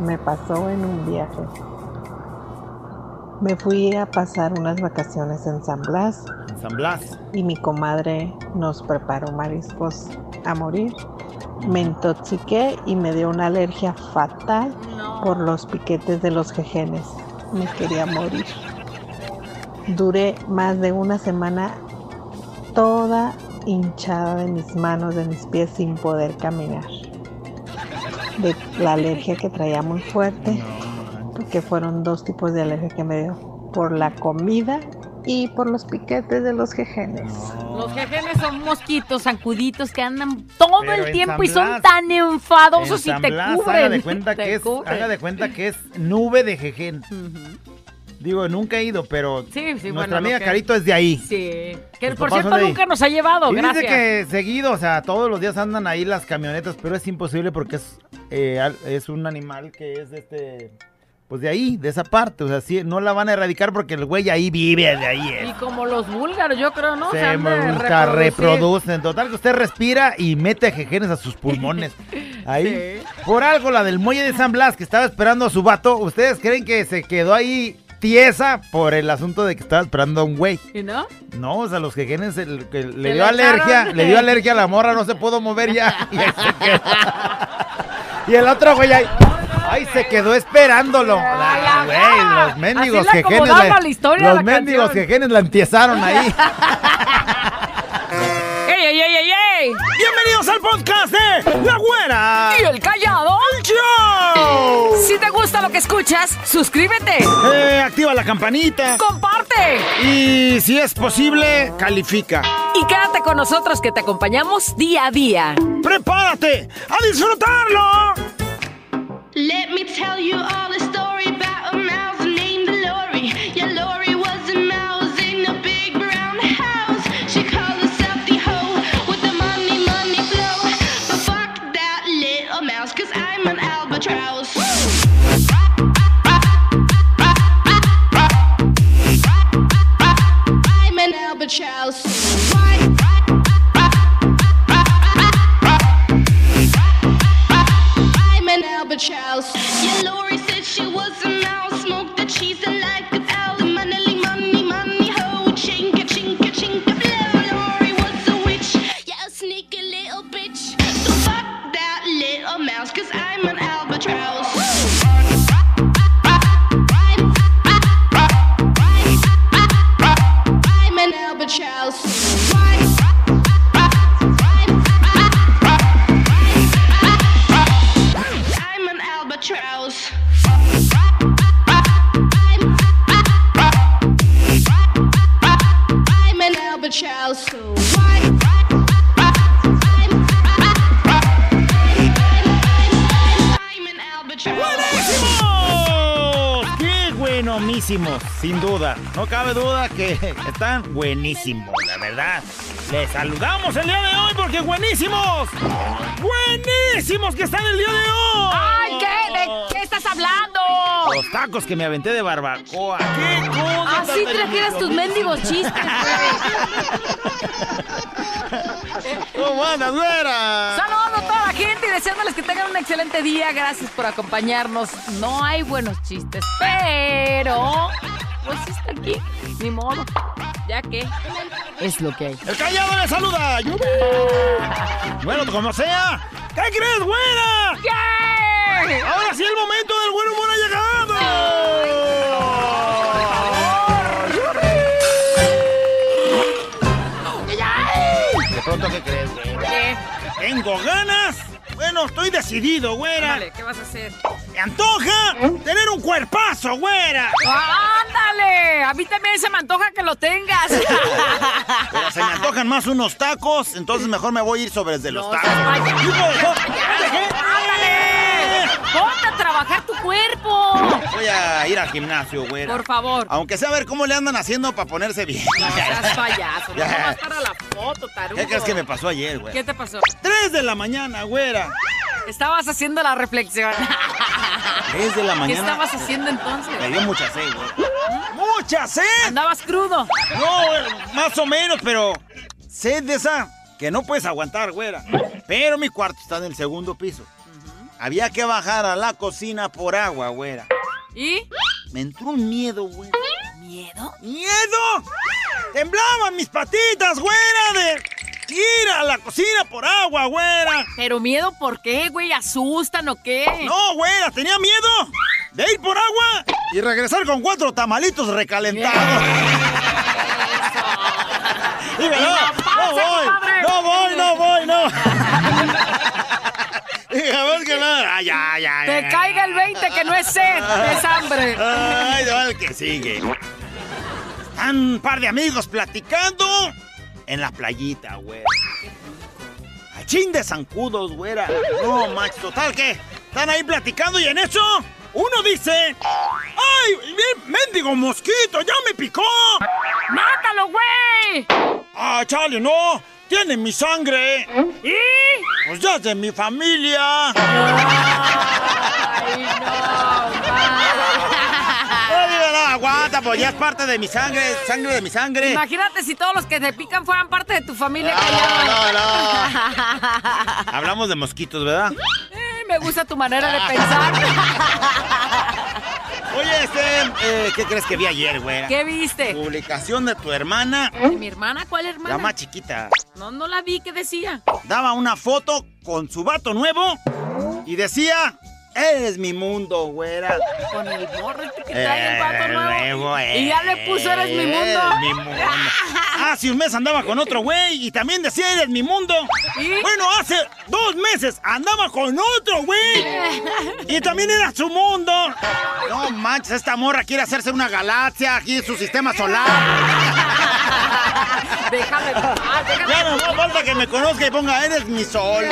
me pasó en un viaje. Me fui a pasar unas vacaciones en San Blas En San Blas. y mi comadre nos preparó mariscos a morir. Me intoxiqué y me dio una alergia fatal por los piquetes de los jejenes. Me quería morir. Duré más de una semana toda hinchada de mis manos, de mis pies sin poder caminar. De la alergia que traía muy fuerte, porque fueron dos tipos de alergia que me dio. Por la comida y por los piquetes de los jejenes. Los jejenes son mosquitos zancuditos que andan todo Pero el tiempo y son tan enfadosos En y te Blas, cubren. Haga de cuenta que es, cubren. haga de cuenta que es nube de jején. Digo, nunca he ido, pero Sí, sí, nuestra bueno, amiga que- Carito es de ahí. Sí. Que por cierto nunca nos ha llevado, Y gracias. dice que seguido, o sea, todos los días andan ahí las camionetas, pero es imposible porque es, eh, es un animal que es de este, pues de ahí, de esa parte, o sea, sí, no la van a erradicar porque el güey ahí vive, de ahí Y es. como los búlgaros, yo creo, ¿no? Se de busca, reproducen. Total que usted respira y mete jejenes a sus pulmones. Ahí. Sí. Por algo, la del muelle de San Blas, que estaba esperando a su vato, ¿ustedes creen que se quedó ahí tiesa por el asunto de que estaba esperando a un güey? ¿Y no? No, o sea, los que le dio le alergia, echaron. le dio alergia a la morra, no se pudo mover ya. Y, ahí se quedó. Y el otro güey ahí, ay, se quedó esperándolo. Ah, güey, los mendigos jejenes. acomodaba le- la historia los la mendigos jejenes la entiezaron ahí. ¡Ey, ey, ey, ey, ey! Bienvenidos al podcast de La Güera. ¿Y el callado? Show. Si te gusta lo que escuchas, suscríbete, Eh, activa la campanita. comparte Y si es posible, califica. y quédate con nosotros que te acompañamos día a día. ¡Prepárate a disfrutarlo! Let me tell you all the house. Están buenísimos, la verdad. Les saludamos el día de hoy porque buenísimos. ¡Buenísimos que están el día de hoy! ¡Ay, qué! ¿De qué estás hablando? Los tacos que me aventé de barbacoa. ¡Qué cosa Así tan trajeras tus mendigos chistes, ¿Cómo andas, güera? Saludando a toda la gente y deseándoles que tengan un excelente día. Gracias por acompañarnos. No hay buenos chistes, pero pues está aquí. Ni modo. Ya que es lo que hay. ¡El callado le saluda! Bueno, como sea. ¿Qué crees, güera? ¿Qué? Ahora sí el momento del buen humor ha llegado. De pronto, ¿qué crees, güera? ¿Qué? Tengo ganas. Bueno, estoy decidido, güera. Dale, ¿qué vas a hacer? Me antoja tener un cuerpazo, güera. ¡Ándale! A mí también se me antoja que lo tengas. Pero se me antojan más unos tacos, entonces mejor me voy a ir sobre el de los No tacos. ¡Ándale! ¡Ponte a trabajar tu cuerpo! Voy a ir al gimnasio, güera. Por favor. Aunque sea a ver cómo le andan haciendo para ponerse bien. No seas payaso. No vas para la foto, tarugo. ¿Qué crees que me pasó ayer, güey? ¿Qué te pasó? 3 de la mañana, güera. Estabas haciendo la reflexión. 3 de la ¿Qué mañana. estabas haciendo entonces? Me dio mucha sed, güey. ¡Mucha sed! Andabas crudo. No, güey, más o menos, pero sed de esa que no puedes aguantar, güera. Pero mi cuarto está en el segundo piso. Había que bajar a la cocina por agua, güera. ¿Y? Me entró un miedo, güera. ¿Miedo? ¡Miedo! ¡Temblaban mis patitas, güera! De ir a la cocina por agua, güera. ¿Pero miedo por qué, güey? ¿Asustan o qué? No, güera, tenía miedo de ir por agua y regresar con cuatro tamalitos recalentados. Dime, no, no voy, no voy, no voy, no. Vos que no. Ay, ya, ya, Te caiga el 20 que no es sed, es hambre. Ay, no, que sigue. Están un par de amigos platicando en la playita, güey. Achín de zancudos, güera. No, macho, total, ¿qué? Están ahí platicando y en eso uno dice... ¡Ay, mendigo mosquito, ya me picó! ¡Mátalo, güey! ¡Ah, chale, no! ¡Tiene mi sangre! ¿Y? Pues ya es de mi familia. Ay, no, no, aguanta, pues ya es parte de mi sangre, sangre de mi sangre. Imagínate si todos los que te pican fueran parte de tu familia. No, no, no. Hablamos de mosquitos, ¿verdad? Eh, me gusta tu manera de pensar. Oye, este, eh, ¿qué crees que vi ayer, güey? ¿Qué viste? Publicación de tu hermana, ¿De mi hermana? ¿Cuál la hermana? más chiquita. No, no la vi. ¿Qué decía? Daba una foto con su vato nuevo y decía, eres mi mundo, güera. Con el morro este que trae el vato Eh, nuevo. eh, Y ya le puso eres mi mundo. eres mi mundo. Hace un mes andaba con otro güey y también decía eres mi mundo. ¿Y? Bueno, hace dos meses andaba con otro güey y también era su mundo. No manches, esta morra quiere hacerse una galaxia aquí en su sistema solar. Déjame. déjame. Ya no no falta que me conozca y ponga eres mi sol.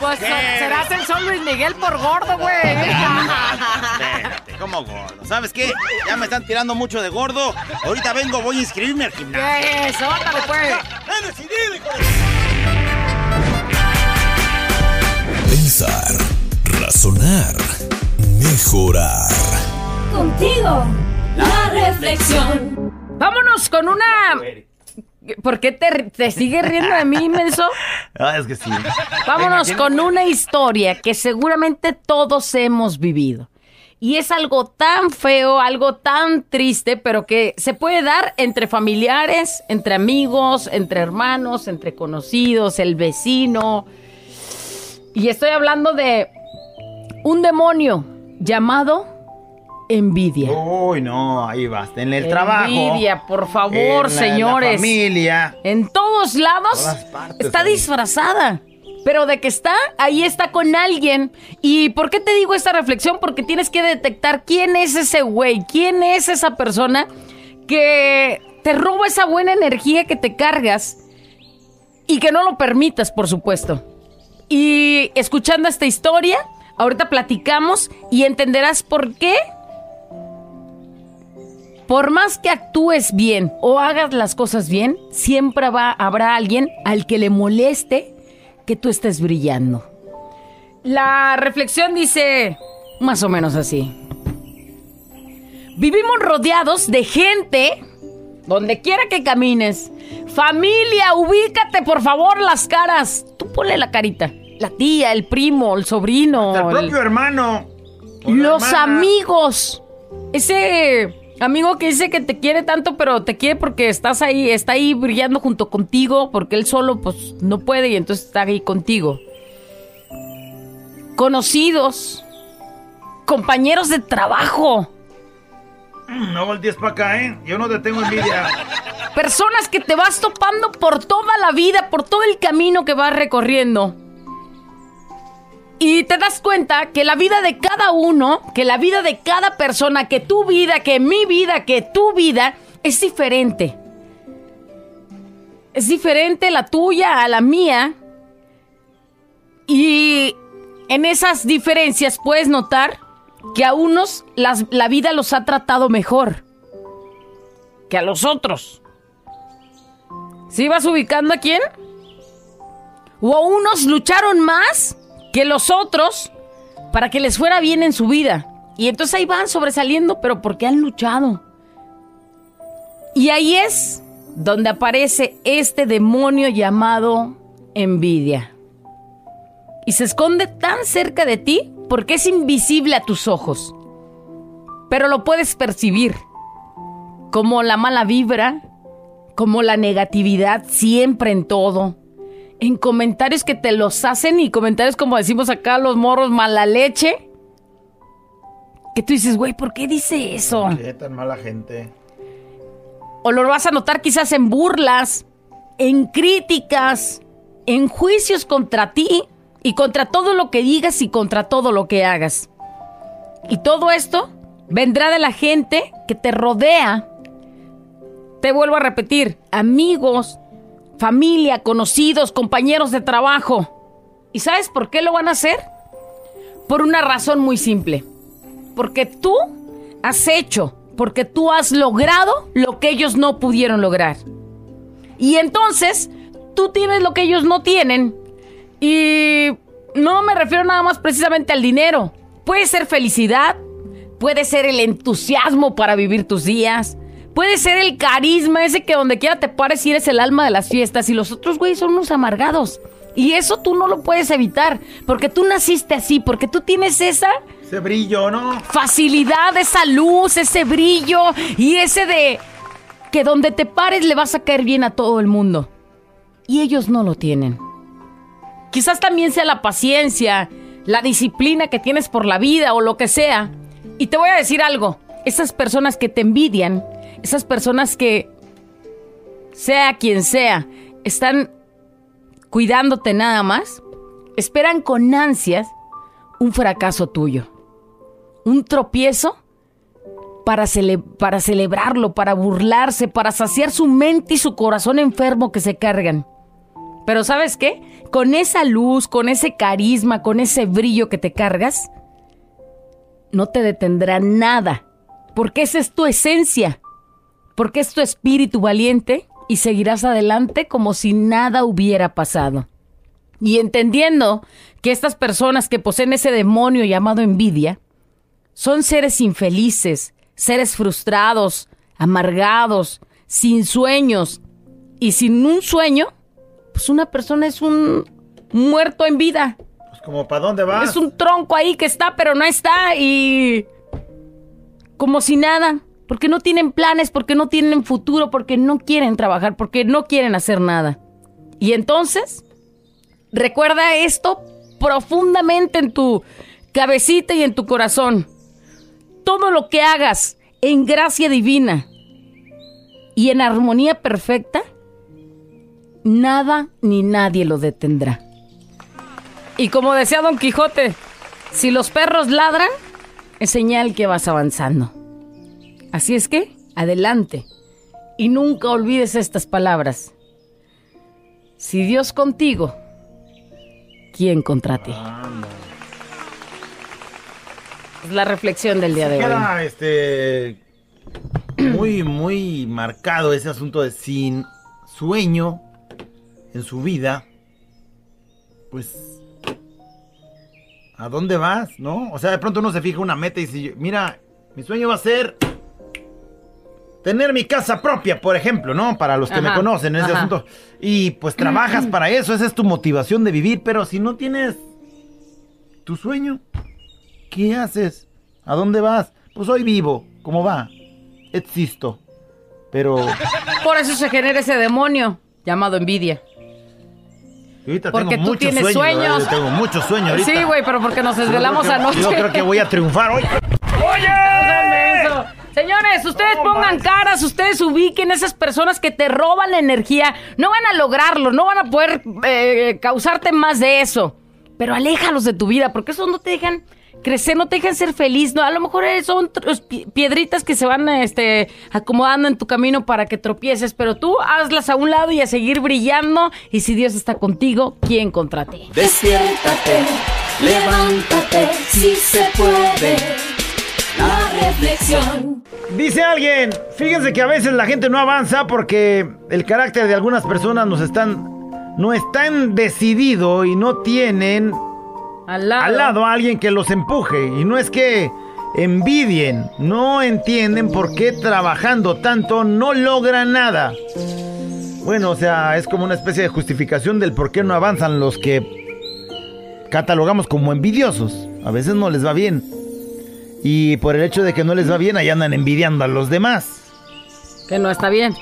Pues ¿Qué? serás el sol Luis Miguel por gordo, güey. Espérate, como gordo. ¿Sabes qué? Ya me están tirando mucho de gordo. Ahorita vengo, voy a inscribirme al gimnasio. ¿Qué es? Óndale, pues. ¡He decidido, hijo de- Pensar, razonar, mejorar. Contigo, la reflexión. Vámonos con una. ¿Por qué te, te sigues riendo de mí, menso? Ah, es que sí. Vámonos Venga, con una historia que seguramente todos hemos vivido. Y es algo tan feo, algo tan triste, pero que se puede dar entre familiares, entre amigos, entre hermanos, entre conocidos, el vecino. Y estoy hablando de un demonio llamado envidia. Uy, no, ahí basta. En el trabajo. Envidia, por en favor, la- señores. La familia. En todos lados Todas partes, está disfrazada. Pero de que está, ahí está con alguien. ¿Y por qué te digo esta reflexión? Porque tienes que detectar quién es ese güey, quién es esa persona que te roba esa buena energía que te cargas y que no lo permitas, por supuesto. Y escuchando esta historia, ahorita platicamos y entenderás por qué por más que actúes bien o hagas las cosas bien, siempre va, habrá alguien al que le moleste que tú estés brillando. La reflexión dice más o menos así. Vivimos rodeados de gente donde quiera que camines. Familia, ubícate por favor las caras. Tú ponle la carita. La tía, el primo, el sobrino. El el- propio hermano. los hermana. amigos. Ese amigo que dice que te quiere tanto, pero te quiere porque estás ahí, está ahí brillando junto contigo, porque él solo pues no puede y entonces está ahí contigo. Conocidos, compañeros de trabajo, No voltees para acá, ¿eh? Yo no te tengo envidia. personas que te vas topando por toda la vida, por todo el camino que vas recorriendo. Y te das cuenta que la vida de cada uno, que la vida de cada persona, que tu vida, que mi vida, que tu vida, es diferente. Es diferente la tuya a la mía. Y en esas diferencias puedes notar que a unos la vida los ha tratado mejor que a los otros. ¿Sí vas ubicando a quién? O a unos lucharon más que los otros para que les fuera bien en su vida. Y entonces ahí van sobresaliendo, pero porque han luchado. Y ahí es donde aparece este demonio llamado envidia. y se esconde tan cerca de ti porque es invisible a tus ojos. Pero lo puedes percibir como la mala vibra, como la negatividad siempre en todo. En comentarios que te los hacen y comentarios como decimos acá los morros mala leche. Que tú dices, güey, ¿por qué dice eso? Qué tan mala gente. O lo vas a notar quizás en burlas, en críticas, en juicios contra ti y contra todo lo que digas y contra todo lo que hagas. Y todo esto vendrá de la gente que te rodea. Te vuelvo a repetir, amigos, familia, conocidos, compañeros de trabajo. ¿Y sabes por qué lo van a hacer? Por una razón muy simple. Porque tú has hecho, porque tú has logrado lo que ellos no pudieron lograr. Y entonces, tú tienes lo que ellos no tienen. Y no me refiero nada más precisamente al dinero. Puede ser felicidad, puede ser el entusiasmo para vivir tus días, puede ser el carisma ese que donde quiera te pares y eres el alma de las fiestas. Y los otros güeyes son unos amargados. Y eso tú no lo puedes evitar, porque tú naciste así, porque tú tienes esa Ese brillo, ¿no? facilidad, esa luz, ese brillo y ese de que donde te pares le vas a caer bien a todo el mundo. Y ellos no lo tienen. Quizás también sea la paciencia, la disciplina que tienes por la vida o lo que sea. Y te voy a decir algo, esas personas que te envidian, esas personas que, sea quien sea, están cuidándote nada más, esperan con ansias un fracaso tuyo, un tropiezo para, cele- para celebrarlo, para burlarse, para saciar su mente y su corazón enfermo que se cargan. Pero ¿sabes qué? Con esa luz, con ese carisma, con ese brillo que te cargas, no te detendrá nada, porque esa es tu esencia, porque es tu espíritu valiente y seguirás adelante como si nada hubiera pasado. Y entendiendo que estas personas que poseen ese demonio llamado envidia, son seres infelices, seres frustrados, amargados, sin sueños. Y sin un sueño, pues una persona es un muerto en vida. Pues como, ¿para dónde vas? Es un tronco ahí que está, pero no está. Y como si nada. Porque no tienen planes, porque no tienen futuro, porque no quieren trabajar, porque no quieren hacer nada. Y entonces, recuerda esto profundamente en tu cabecita y en tu corazón. Todo lo que hagas en gracia divina y en armonía perfecta, nada ni nadie lo detendrá. Y como decía Don Quijote, si los perros ladran, es señal que vas avanzando. Así es que, adelante. Y nunca olvides estas palabras. Si Dios contigo, ¿quién contra ti? Es la reflexión del día de hoy. Queda este muy, muy marcado ese asunto de sin sueño en su vida. Pues. ¿A dónde vas? ¿No? O sea, de pronto uno se fija una meta y dice, mira, mi sueño va a ser tener mi casa propia, por ejemplo, ¿no? Para los que me conocen en ese ajá. asunto. Y pues trabajas para eso, esa es tu motivación de vivir, pero si no tienes tu sueño, ¿qué haces? ¿A dónde vas? Pues hoy vivo, ¿cómo va? Existo. Pero Por eso se genera ese demonio llamado envidia. ahorita Porque tengo tú muchos tienes sueños. tengo muchos sueños ahorita. Sí, güey, pero porque nos desvelamos Yo anoche. Yo creo que voy a triunfar hoy. Eso. Señores, ustedes pongan caras, ustedes ubiquen esas personas que te roban la energía. No van a lograrlo, no van a poder eh, causarte más de eso. Pero aléjalos de tu vida, porque esos no te dejan crecer, no te dejan ser feliz. No, a lo mejor eh, son piedritas que se van este, acomodando en tu camino para que tropieces, pero tú hazlas a un lado y a seguir brillando. Y si Dios está contigo, ¿quién contra ti? Despiértate, levántate, si se puede. La reflexión. Dice alguien, fíjense que a veces la gente no avanza porque el carácter de algunas personas nos están no están decidido y no tienen Al lado. al lado a alguien que los empuje. Y no es que envidien, no entienden por qué trabajando tanto no logran nada. Bueno, o sea, es como una especie de justificación del por qué no avanzan los que catalogamos como envidiosos. A veces no les va bien. Y por el hecho de que no les va bien, ahí andan envidiando a los demás. Que no está bien.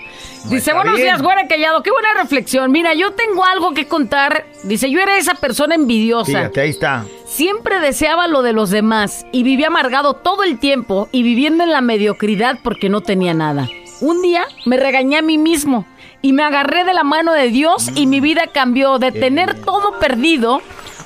Dice, está buenos bien. días, güera callado. Qué buena reflexión. Mira, yo tengo algo que contar. Dice, yo era esa persona envidiosa. Fíjate, ahí está. Siempre deseaba lo de los demás y vivía amargado todo el tiempo y viviendo en la mediocridad porque no tenía nada. Un día me regañé a mí mismo y me agarré de la mano de Dios y mi vida cambió de tener todo perdido.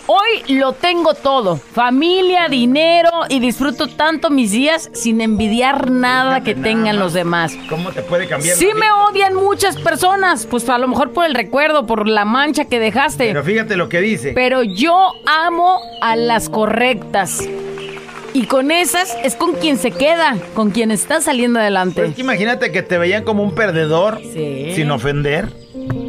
Hoy lo tengo todo, familia, dinero y disfruto tanto mis días sin envidiar nada que tengan los demás. ¿Cómo te puede cambiar? Sí me odian muchas personas, pues a lo mejor por el recuerdo, por la mancha que dejaste. Pero fíjate lo que dice. Pero yo amo a las correctas. Y con esas es con quien se queda, con quien está saliendo adelante. Pues que imagínate que te veían como un perdedor, Sí. sin ofender,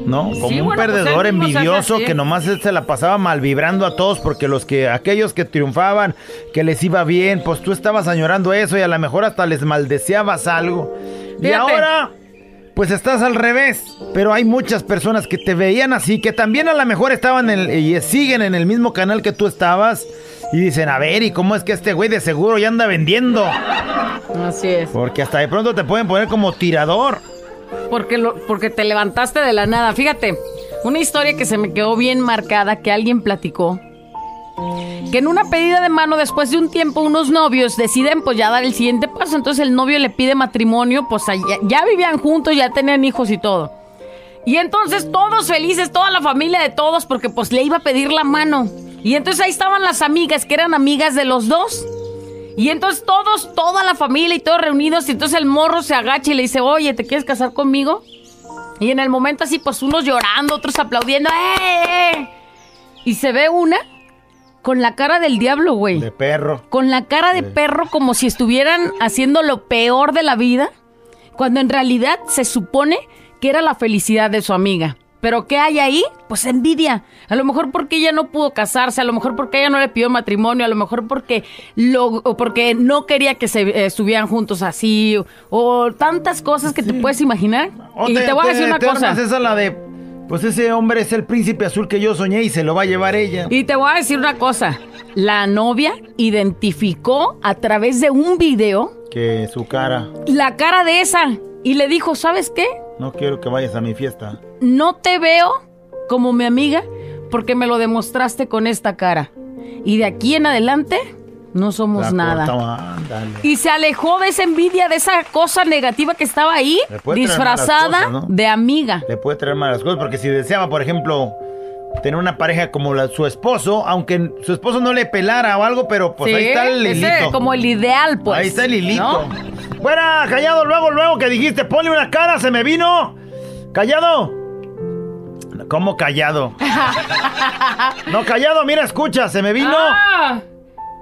¿no? Como Sí, un bueno, pues perdedor envidioso que nomás se la pasaba mal vibrando a todos porque los que aquellos que triunfaban, que les iba bien, pues tú estabas añorando eso y a lo mejor hasta les maldeceabas algo. Y ahora pues estás al revés, pero hay muchas personas que te veían así, que también a lo mejor estaban en el- y siguen en el mismo canal que tú estabas y dicen, a ver, ¿y cómo es que este güey de seguro ya anda vendiendo? Así es. Porque hasta de pronto te pueden poner como tirador. Porque, porque te levantaste de la nada. Fíjate, una historia que se me quedó bien marcada que alguien platicó. Que en una pedida de mano después de un tiempo unos novios deciden pues ya dar el siguiente paso. Entonces el novio le pide matrimonio, pues ya, ya vivían juntos, ya tenían hijos y todo. Y entonces todos felices, toda la familia de todos, porque pues le iba a pedir la mano. Y entonces ahí estaban las amigas, que eran amigas de los dos. Y entonces todos, toda la familia y todos reunidos, y entonces el morro se agacha y le dice, oye, ¿te quieres casar conmigo? Y en el momento así, pues unos llorando, otros aplaudiendo, ¡eh! eh! Y se ve una con la cara del diablo, güey. De perro. Con la cara de perro como si estuvieran haciendo lo peor de la vida, cuando en realidad se supone que era la felicidad de su amiga. Pero ¿qué hay ahí? Pues envidia. A lo mejor porque ella no pudo casarse, a lo mejor porque ella no le pidió matrimonio, a lo mejor porque, lo, o porque no quería que se eh, estuvieran juntos así, o, o tantas cosas que te puedes imaginar. O y te, voy a decir una te cosa. esa la de, pues ese hombre es el príncipe azul que yo soñé y se lo va a llevar ella. Y te voy a decir una cosa. La novia identificó a través de un video Que su cara, la cara de esa y le dijo, ¿sabes qué? No quiero que vayas a mi fiesta. No te veo como mi amiga porque me lo demostraste con esta cara. Y de aquí en adelante no somos La nada. Y se alejó de esa envidia, de esa cosa negativa que estaba ahí, disfrazada cosas, ¿no? de amiga. Le puede traer malas cosas porque si deseaba, por ejemplo, tener una pareja como la, su esposo, aunque su esposo no le pelara o algo, pero pues Sí, ahí está el ese hilito. como el ideal, pues. ahí está el hilito. ¿no? Fuera, callado, luego, luego que dijiste, ponle una cara, se me vino. Callado. ¿Cómo callado? no, callado, mira, escucha, se me vino. Ah,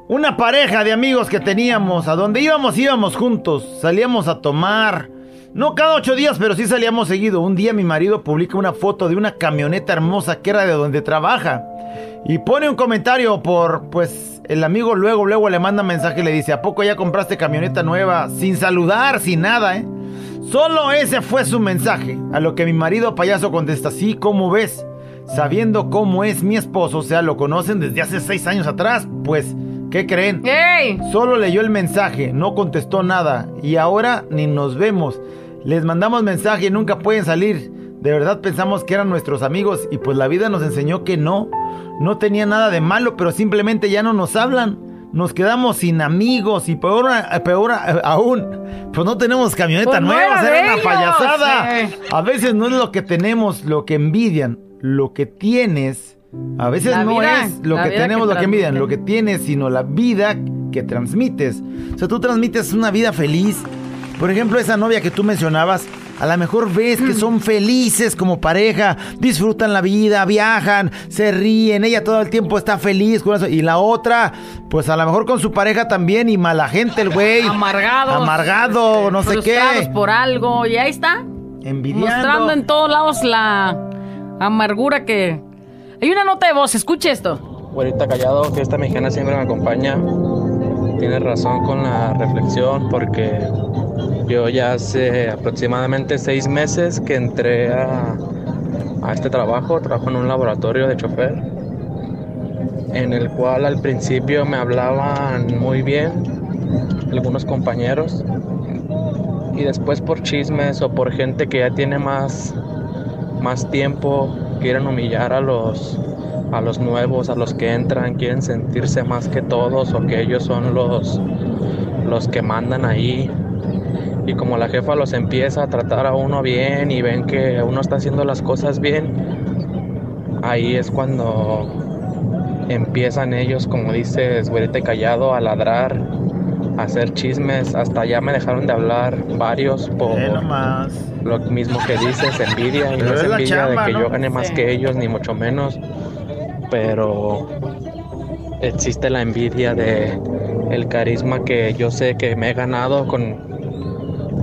Una pareja de amigos que teníamos, a donde íbamos, íbamos juntos, salíamos a tomar. No cada ocho días, pero sí salíamos seguido. Un día mi marido publica una foto de una camioneta hermosa que era de donde trabaja. Y pone un comentario por, pues, el amigo luego, luego le manda mensaje y le dice, ¿a poco ya compraste camioneta nueva? Sin saludar, sin nada, ¿eh? Solo ese fue su mensaje. A lo que mi marido payaso contesta, sí, ¿cómo ves? Sabiendo cómo es mi esposo, o sea, lo conocen desde hace seis años atrás, pues, ¿qué creen? ¡Ey! Solo leyó el mensaje, no contestó nada y ahora ni nos vemos. Les mandamos mensaje y nunca pueden salir. De verdad pensamos que eran nuestros amigos y pues la vida nos enseñó que no. No tenía nada de malo, pero simplemente ya no nos hablan. Nos quedamos sin amigos y peor, peor aún, pues no tenemos camioneta Pues no nueva, era era de una payasada. eh. A veces no es lo que tenemos, lo que envidian, lo que tienes. A veces La no vida, es lo que tenemos, que lo que envidian, lo que tienes, sino la vida que transmites. O sea, tú transmites una vida feliz. Por ejemplo, esa novia que tú mencionabas, a lo mejor ves que son felices como pareja, disfrutan la vida, viajan, se ríen, ella todo el tiempo está feliz con eso. Y la otra, pues a lo mejor con su pareja también y mala gente el güey. Amargados. Amargado, no sé frustrados qué. por algo. Y ahí está. Envidiando. Mostrando en todos lados la amargura que... Hay una nota de voz, escuche esto. Güerita Callado, Fiesta Mexicana siempre me acompaña. Tienes razón con la reflexión porque yo ya hace aproximadamente seis meses que entré a, a este trabajo, trabajo en un laboratorio de chofer. en el cual al principio me hablaban muy bien algunos compañeros y después por chismes o por gente que ya tiene más, más tiempo quieren humillar a los, a los nuevos, a los que entran, quieren sentirse más que todos o que ellos son los, los que mandan ahí. Y como la jefa los empieza a tratar a uno bien y ven que uno está haciendo las cosas bien, ahí es cuando empiezan ellos, como dices, güerete callado, a ladrar, a hacer chismes. Hasta ya me dejaron de hablar varios por Eh, nomás. lo mismo que dices, envidia. Y Pero no es envidia chamba, de que ¿no? yo gane más Sí. que ellos, ni mucho menos. Pero existe la envidia de el carisma que yo sé que me he ganado con,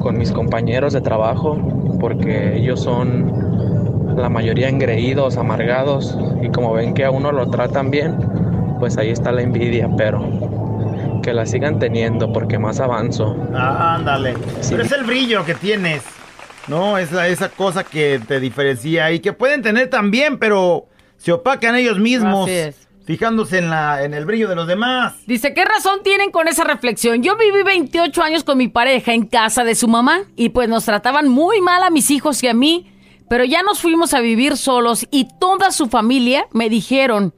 con mis compañeros de trabajo, porque ellos son la mayoría engreídos, amargados, y como ven que a uno lo tratan bien, pues ahí está la envidia, pero que la sigan teniendo porque más avanzo. Ah, ándale. Sí. Pero es el brillo que tienes. No, es la- esa cosa que te diferencia y que pueden tener también, pero se opacan ellos mismos. Así es. Fijándose en, la, en el brillo de los demás. Dice, ¿qué razón tienen con esa reflexión? Yo viví 28 años con mi pareja en casa de su mamá y pues nos trataban muy mal a mis hijos y a mí, pero ya nos fuimos a vivir solos y toda su familia me dijeron,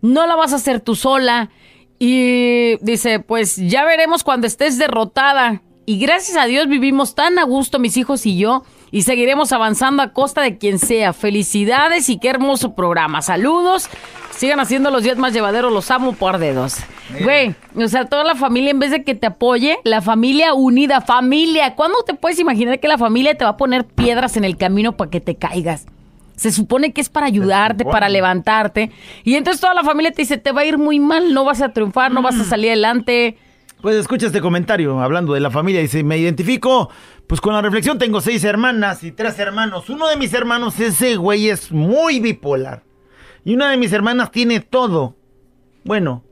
no la vas a hacer tú sola. Y dice, pues ya veremos cuando estés derrotada. Y gracias a Dios vivimos tan a gusto mis hijos y yo y seguiremos avanzando a costa de quien sea. Felicidades y qué hermoso programa. Saludos. Sigan haciendo los días más llevaderos, los amo por dedos. Güey, o sea, toda la familia en vez de que te apoye, la familia unida, familia. ¿Cuándo te puedes imaginar que la familia te va a poner piedras en el camino para que te caigas? Se supone que es para ayudarte, para levantarte. Y entonces toda la familia te dice, te va a ir muy mal, no vas a triunfar, no vas a salir adelante. Pues escucha este comentario hablando de la familia. Dice, me identifico, pues con la reflexión tengo seis hermanas y tres hermanos. Uno de mis hermanos, ese güey es muy bipolar. Y una de mis hermanas tiene todo. Bueno,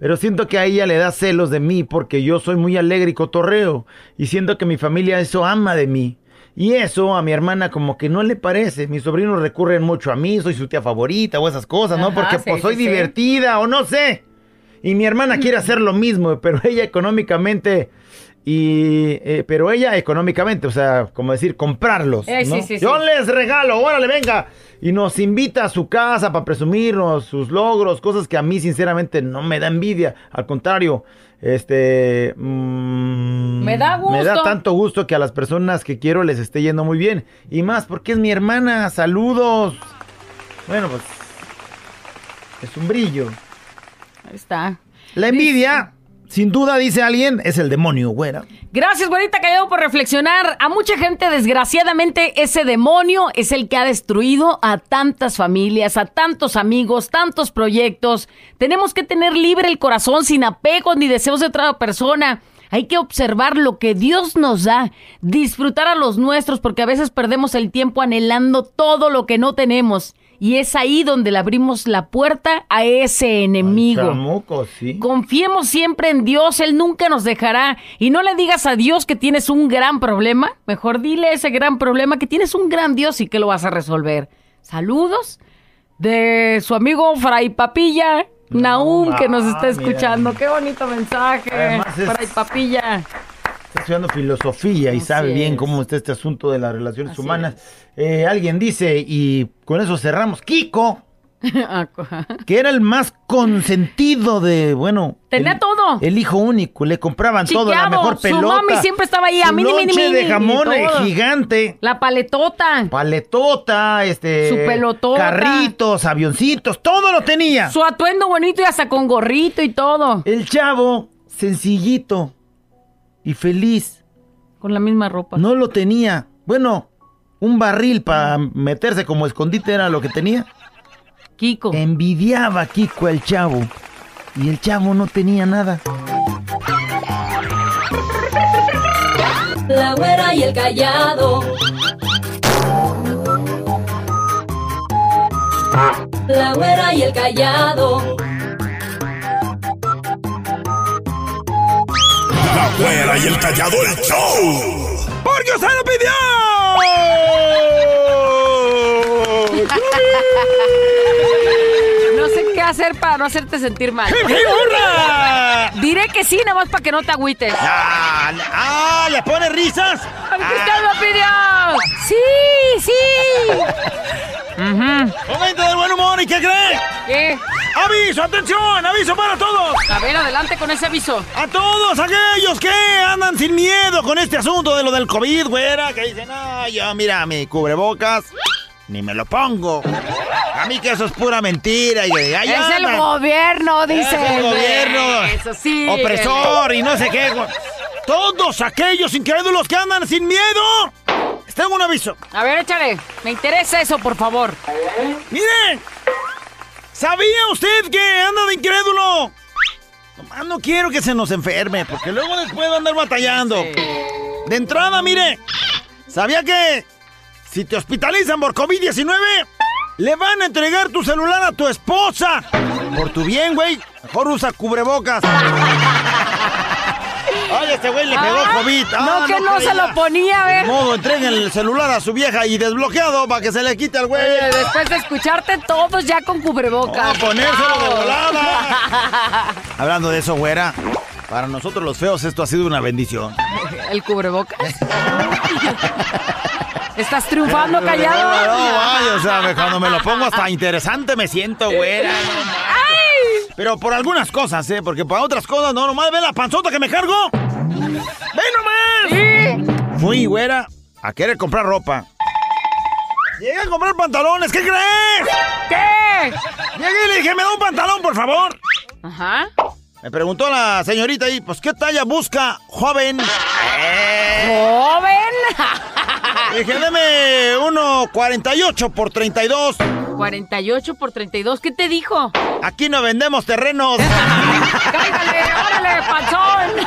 pero siento que a ella le da celos de mí porque yo soy muy alegre y cotorreo. Y siento que mi familia eso ama de mí. Y eso a mi hermana como que no le parece. Mis sobrinos recurren mucho a mí, soy su tía favorita o esas cosas, ¿no? Ajá, Porque sí, pues soy sí, sí. divertida o no sé. Y mi hermana quiere hacer lo mismo, pero ella económicamente y eh, pero ella económicamente, o sea, como decir, comprarlos. Eh, sí, ¿no? sí, sí. Yo les regalo, órale, venga. Y nos invita a su casa para presumirnos sus logros, cosas que a mí sinceramente no me da envidia. Al contrario, este... mm, Me da Me da gusto. tanto gusto que a las personas que quiero les esté yendo muy bien. Y más porque es mi hermana. Saludos. Bueno, pues... Es un brillo. Ahí está. La envidia, sin duda, dice alguien, es el demonio, güera. Gracias, güerita Callado, por reflexionar. A mucha gente, desgraciadamente, ese demonio es el que ha destruido a tantas familias, a tantos amigos, tantos proyectos. Tenemos que tener libre el corazón sin apegos ni deseos de otra persona. Hay que observar lo que Dios nos da, disfrutar a los nuestros, porque a veces perdemos el tiempo anhelando todo lo que no tenemos. Y es ahí donde le abrimos la puerta a ese enemigo. Chamuco, sí. Confiemos siempre en Dios, Él nunca nos dejará. Y no le digas a Dios que tienes un gran problema. Mejor dile ese gran problema que tienes un gran Dios y que lo vas a resolver. Saludos de su amigo Fray Papilla, Naum, que nos está escuchando. mira. Qué bonito mensaje. Fray Papilla. Está estudiando filosofía y Así sabe bien es. cómo está este asunto de las relaciones Así humanas. Eh, alguien dice, y con eso cerramos, Kiko, que era el más consentido de, bueno... Tenía el- todo. El hijo único, le compraban todo, la Chiqueado, mejor su pelota. mami siempre estaba ahí, a su mini, mini, lonche de mini, jamón gigante. La paletota. Paletota, este... Su pelotota. Carritos, avioncitos, todo lo tenía. Su atuendo bonito y hasta con gorrito y todo. El chavo, sencillito y feliz, Con la misma ropa. no lo tenía. Bueno, un barril para meterse como escondite era lo que tenía. Kiko. Envidiaba a Kiko el chavo. Y el chavo no tenía nada. La güera y el callado. La güera y el callado. Güera y el callado el show. ¡Porque usted lo pidió! No se hacer para no hacerte sentir mal. ¡Hip, hip, hurra! Diré que sí, nada más para que no te agüites. Ah, le- ah, ¿le pone risas? ¡Ay, que usted lo pidió! ¡Sí, sí! Momento del buen humor, ¿y qué cree? ¿Qué? ¡Aviso, atención! ¡Aviso para todos! A ver, adelante con ese aviso. A todos aquellos que andan sin miedo con este asunto de lo del COVID, güera, que dicen, no, yo mira mi cubrebocas, ni me lo pongo. A mí que eso es pura mentira. Y, ahí es el gobierno, dice. Es el gobierno. Eso sí. Opresor y no sé qué. Todos aquellos incrédulos que andan sin miedo. Tengo un aviso. A ver, échale. Me interesa eso, por favor. Miren, ¿sabía usted que anda de incrédulo? Nomás no quiero que se nos enferme, porque luego después va a andar batallando. De entrada, mire, ¿sabía que si te hospitalizan por COVID-19, le van a entregar tu celular a tu esposa? Por tu bien, güey, mejor usa cubrebocas. Ay, este güey le pegó Ah, COVID. Ah, no, que no se lo ponía, a De ver. modo, entreguen el celular a su vieja y desbloqueado para que se le quite al güey. Oye, después de escucharte todos ya con cubrebocas. A ponérselo de volada. Hablando de eso, güera, para nosotros los feos esto ha sido una bendición. ¿El cubrebocas? ¿Estás triunfando No, callado? vaya, o sea, cuando me lo pongo hasta interesante me siento, güera. Pero por algunas cosas, ¿eh? Porque para otras cosas, no, nomás ve la panzota que me cargo. ¡Ve nomás! Sí. Fui, güera, a querer comprar ropa. Llegué a comprar pantalones, ¿qué crees? ¿Qué? Llegué y le dije, ¿me da un pantalón, por favor? Ajá. Me preguntó la señorita ahí, pues, ¿qué talla busca, joven? ¿Joven? Dije, deme uno 48 por 32. 48 por 32, ¿qué te dijo? Aquí no vendemos terrenos. ¡Cáigale! ¡Órale, panzón!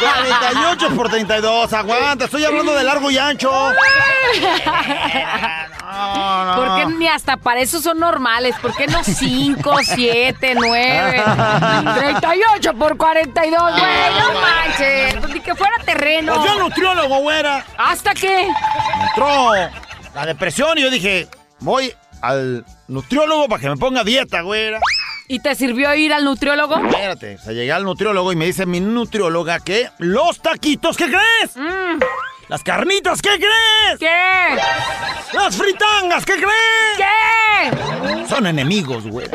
48 por 32. Aguanta, estoy hablando de largo y ancho. No, no. ¿Por qué ni hasta para eso son normales? ¿Por qué no 5, 7, 9? 38 por 42, güey, no manches. Pues Ni que fuera terreno. Pues yo nutriólogo, güera. ¿Hasta qué? Entró la depresión y yo dije, voy al nutriólogo para que me ponga dieta, güera. ¿Y te sirvió ir al nutriólogo? Espérate, o sea, llegué al nutriólogo y me dice mi nutrióloga que los taquitos, ¿qué crees? Mm, Las carnitas, ¿qué crees? ¿Qué? Las fritangas, ¿qué crees? ¿Qué? Son enemigos, güey.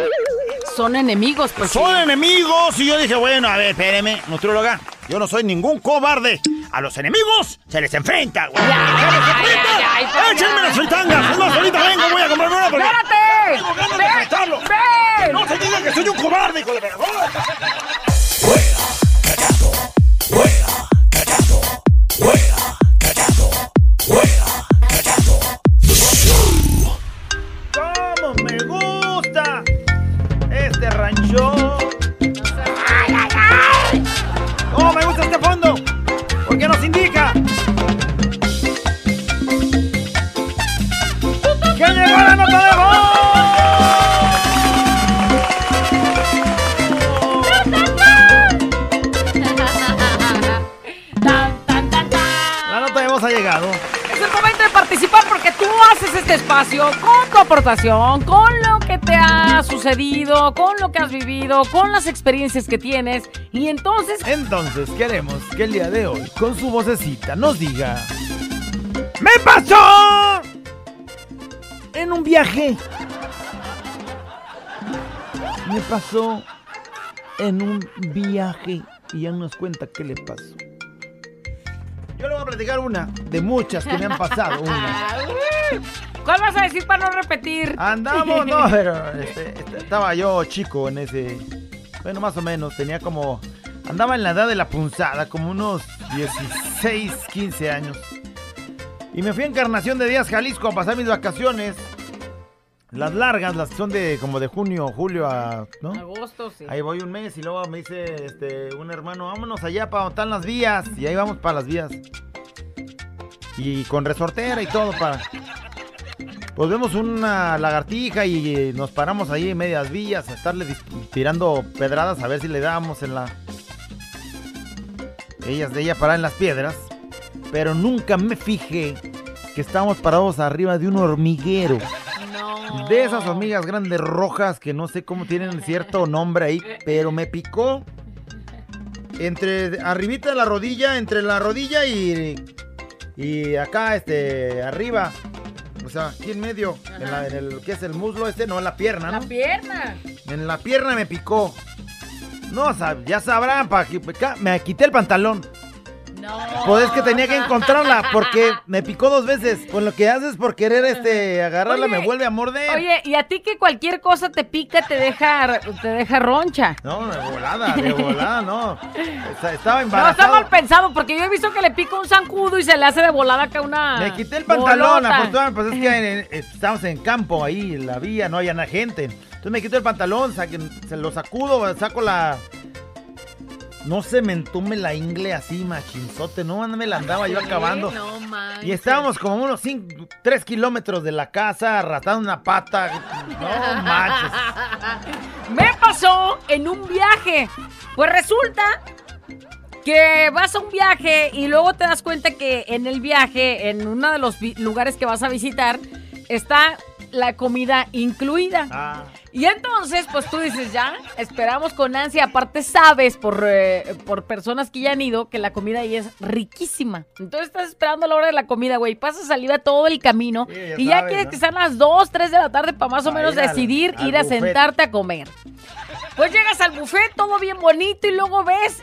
Son enemigos, pues sí. Son enemigos. Y yo dije, bueno, a ver, espéreme, nutrióloga. Yo no soy ningún cobarde. A los enemigos se les enfrenta, güey. Ya, ¡Se les ya, enfrenta! ya, ya, ya, ¡Échenme las fritangas! Es más, ahorita vengo, voy a comprarme una porque... ¡Espérate! Tengo ganas de ¡Ven! enfrentarlo. ¡Ven! ¡No se diga que soy un cobarde, hijo de verdad! Este espacio con tu aportación, con lo que te ha sucedido, con lo que has vivido, con las experiencias que tienes. Y entonces, Entonces queremos que el día de hoy, con su vocecita, nos diga... ¡Me pasó! En un viaje. Me pasó en un viaje. Y ya nos cuenta qué le pasó. Yo le voy a platicar una de muchas que me han pasado. Una. ¿cuál vas a decir para no repetir? Andamos, no, pero este, este, estaba yo chico en ese. Bueno, más o menos, tenía como. Andaba en la edad de la punzada, como unos 16, 15 años. Y me fui a Encarnación de Díaz, Jalisco, a pasar mis vacaciones. Las largas, las que son de como de junio, julio a. ¿No? Agosto, sí. Ahí voy un mes y luego me dice este, un hermano, vámonos allá para donde están las vías. Y ahí vamos para las vías. Y con resortera y todo para... Pues vemos una lagartija y nos paramos ahí en medias vías a estarle tirando pedradas a ver si le damos en la... Ellas de ella parada en las piedras. Pero nunca me fijé que estábamos parados arriba de un hormiguero. No De esas hormigas grandes rojas que no sé cómo tienen cierto nombre ahí, pero me picó entre arribita de la rodilla, entre la rodilla y y acá este arriba. O sea, aquí en medio, en, la- en el que es el muslo este, no en la pierna, La ¿no? pierna. En la pierna me picó. No, ya sabrán, pa, me quité el pantalón. No. Pues es que tenía que encontrarla porque me picó dos veces. Con lo que haces por querer este agarrarla Oye, me vuelve a morder. Oye, y a ti que cualquier cosa te pica, te deja, te deja roncha. No, de volada, de volada, no. Esta- Estaba No, embarazado. está mal pensado, porque yo he visto que le pica un zancudo y se le hace de volada acá una. Me quité el pantalón, afortunadamente, pues es que estamos en campo ahí, en la vía, no había gente. Entonces me quito el pantalón, se lo sacudo, saco la... No se me entume la ingle así, machinzote, no me la andaba yo acabando. No manches. Y estábamos como unos 3 kilómetros de la casa, arrastrando una pata. No manches. Me pasó en un viaje. Pues resulta que vas a un viaje y luego te das cuenta que en el viaje, en uno de los lugares que vas a visitar, está la comida incluida. Ah, Y entonces, pues tú dices, ya, esperamos con ansia. Aparte, sabes por, eh, por personas que ya han ido que la comida ahí es riquísima. Entonces estás esperando la hora de la comida, güey. Pasas saliva todo el camino Sí, ya y ya sabes, quieres ¿no? que sean las 2, 3 de la tarde para más o Para menos ir decidir al ir a sentarte a comer. Pues llegas al buffet, todo bien bonito, y luego ves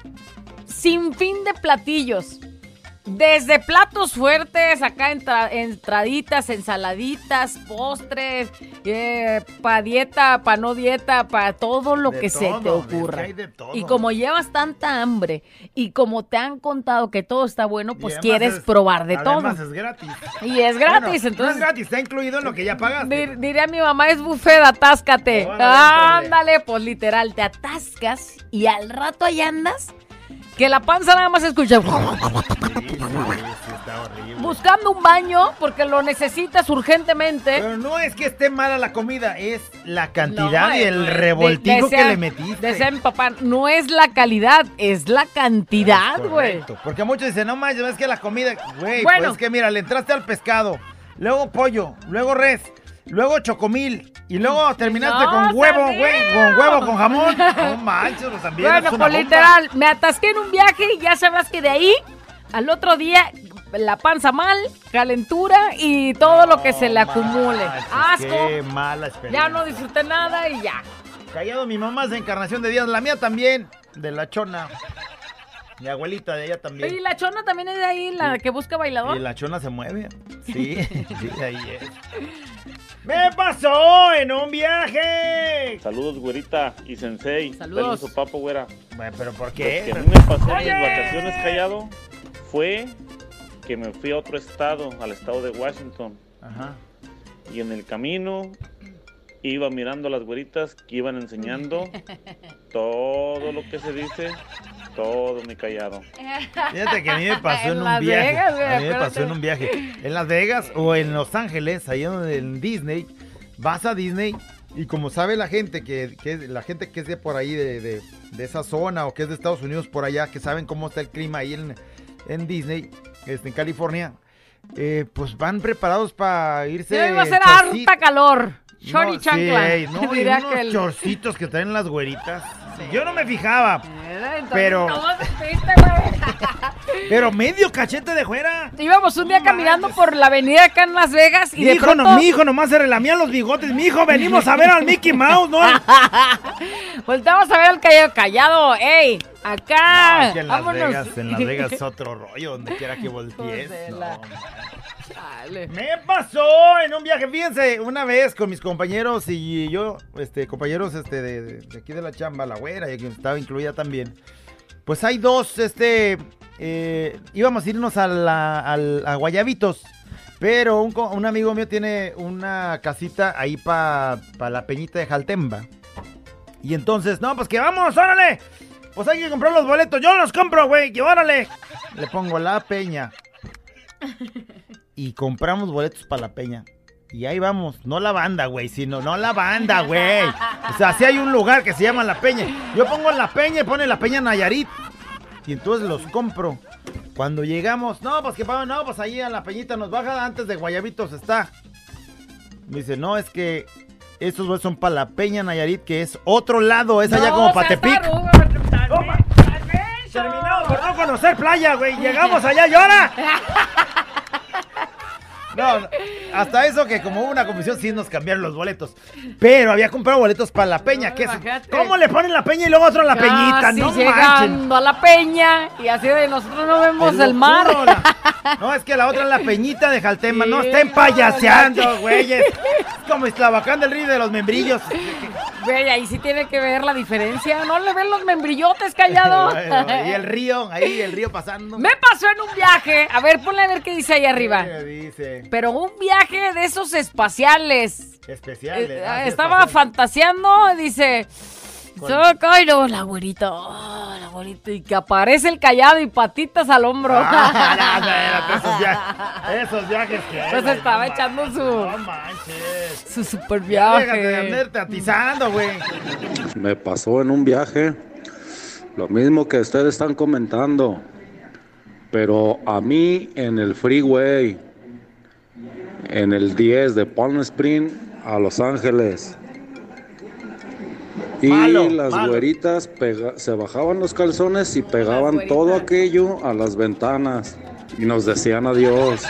sin fin de platillos. Desde platos fuertes, acá entra- entraditas, ensaladitas, postres, para dieta, para no dieta, para todo lo De que se te todo, es que ocurra. Y como llevas tanta hambre y como te han contado que todo está bueno, pues quieres es- probar de todo. Es gratis. Y es gratis, Bueno, No entonces es gratis, está incluido en lo que ya pagaste. Dir- diría mi mamá, es buffet, atáscate. Ándale, pues literal, te atascas y al rato ahí andas, que la panza nada más escucha. Sí, sí, sí, está horrible. Buscando un baño porque lo necesitas urgentemente. Pero no es que esté mala la comida, es la cantidad No, y el eh, revoltijo de- que le metiste. Mi papá, no es la calidad, es la cantidad, güey. Porque muchos dicen, no manches, es que la comida, güey, Bueno. pues es que mira, le entraste al pescado, luego pollo, luego res, luego chocomil, y luego terminaste No, con huevo, güey, con huevo, con jamón. No manches, también Bueno, pues bomba. literal, me atasqué en un viaje y ya sabrás que de ahí al otro día la panza mal, calentura y todo lo que se le acumule. manches, Asco. Qué mala experiencia. Ya no disfruté nada y ya. Callado, mi mamá es de encarnación de Díaz, la mía también, de la chona. Mi abuelita de ella también. Y la chona también es de ahí, la que busca bailador. Y la chona se mueve. Sí, sí, ahí es. ¡Me pasó en un viaje! Saludos, güerita y sensei. Saludos. Dale un sopapo, güera. Bueno, pero ¿por Lo que qué? a mí me pasó en mis vacaciones callado fue que me fui a otro estado, al estado de Washington. Ajá. Y en el camino iba mirando a las güeritas que iban enseñando todo lo que se dice, todo mi callado. Fíjate que a mí me pasó en, En un Las viaje. Vegas, a mí me pasó en un viaje. En Las Vegas o en Los Ángeles, ahí donde en Disney, vas a Disney y como sabe la gente que, que es- la gente que es de por ahí de, de- de esa zona o que es de Estados Unidos por allá, que saben cómo está el clima ahí en, en Disney, este, en California, eh, pues van preparados para irse. Sí, va a ser harta calor. Shorty No, chancla. Sí, ey, no, y Diría unos que el- chorcitos que traen las güeritas. Yo no me fijaba, Entonces, pero- ¿cómo supiste, güey? pero medio cachete de fuera. Íbamos un día No caminando manches. por la avenida acá en Las Vegas y Mi de hijo, pronto... no, mi hijo nomás se relamía los bigotes. Mi hijo, venimos a ver al Mickey Mouse, ¿no? Volteamos a ver al callado. Callado, ey, acá. No, es que en Las vámonos. Vegas, en Las Vegas es otro rollo, donde quiera que voltees. no, Chale. Me pasó en un viaje, fíjense, una vez con mis compañeros y yo, este, compañeros este, de, aquí de la chamba, la güera, y que estaba incluida también. Pues hay dos, este, eh, íbamos a irnos a, la- a Guayabitos, pero un, un amigo mío tiene una casita ahí para la peñita de Jaltemba. Y entonces, no, pues que vamos, órale. Pues hay que comprar los boletos, yo los compro, güey, que órale. Le pongo la peña y compramos boletos para la peña. Y ahí vamos, no la banda, güey, sino no la banda, güey. O sea, si hay un lugar que se llama La Peña. Yo pongo La Peña y pone La Peña Nayarit. Y entonces los compro. Cuando llegamos, no, pues que vamos, no, pues ahí a La Peñita nos baja, antes de Guayabitos está. Me dice, no, es que estos boletos son para la Peña Nayarit, que es otro lado, es allá No, como Patepic. Terminado por no conocer playa, güey. Llegamos allá y ahora. No, no, hasta eso que como hubo una comisión sí nos cambiaron los boletos. Pero había comprado boletos para la peña. que es. ¿Cómo le ponen la peña y luego otro la peñita? No manchen. llegando a la peña y así de nosotros no vemos el mar. la- No, es que la otra es la peñita de Jaltema. no Sí, estén no, payaseando, no. güeyes. Es como Eslavacán del Río de los Membrillos. Güey, ahí sí tiene que ver la diferencia. No le ven los membrillotes callado. Bueno, y el río, ahí el río pasando. Me pasó en un viaje. A ver, ponle a ver qué dice ahí arriba. ¿Qué dice? Pero un viaje de esos espaciales. Especial. Eh, ah, estaba espacial. fantaseando, dice. Soy y luego la güerita, oh, la güerita, y que aparece el callado y patitas al hombro. Ah, esos viajes. Esos viajes que. Pues güey, estaba no echando su, No manches. su super Déjate de viaje. andarte atizando, güey. Me pasó en un viaje lo mismo que ustedes están comentando, pero a mí en el freeway, en el 10 de Palm Spring a Los Ángeles. Y Malo, las malo. güeritas pega- se bajaban los calzones y pegaban todo aquello a las ventanas y nos decían adiós.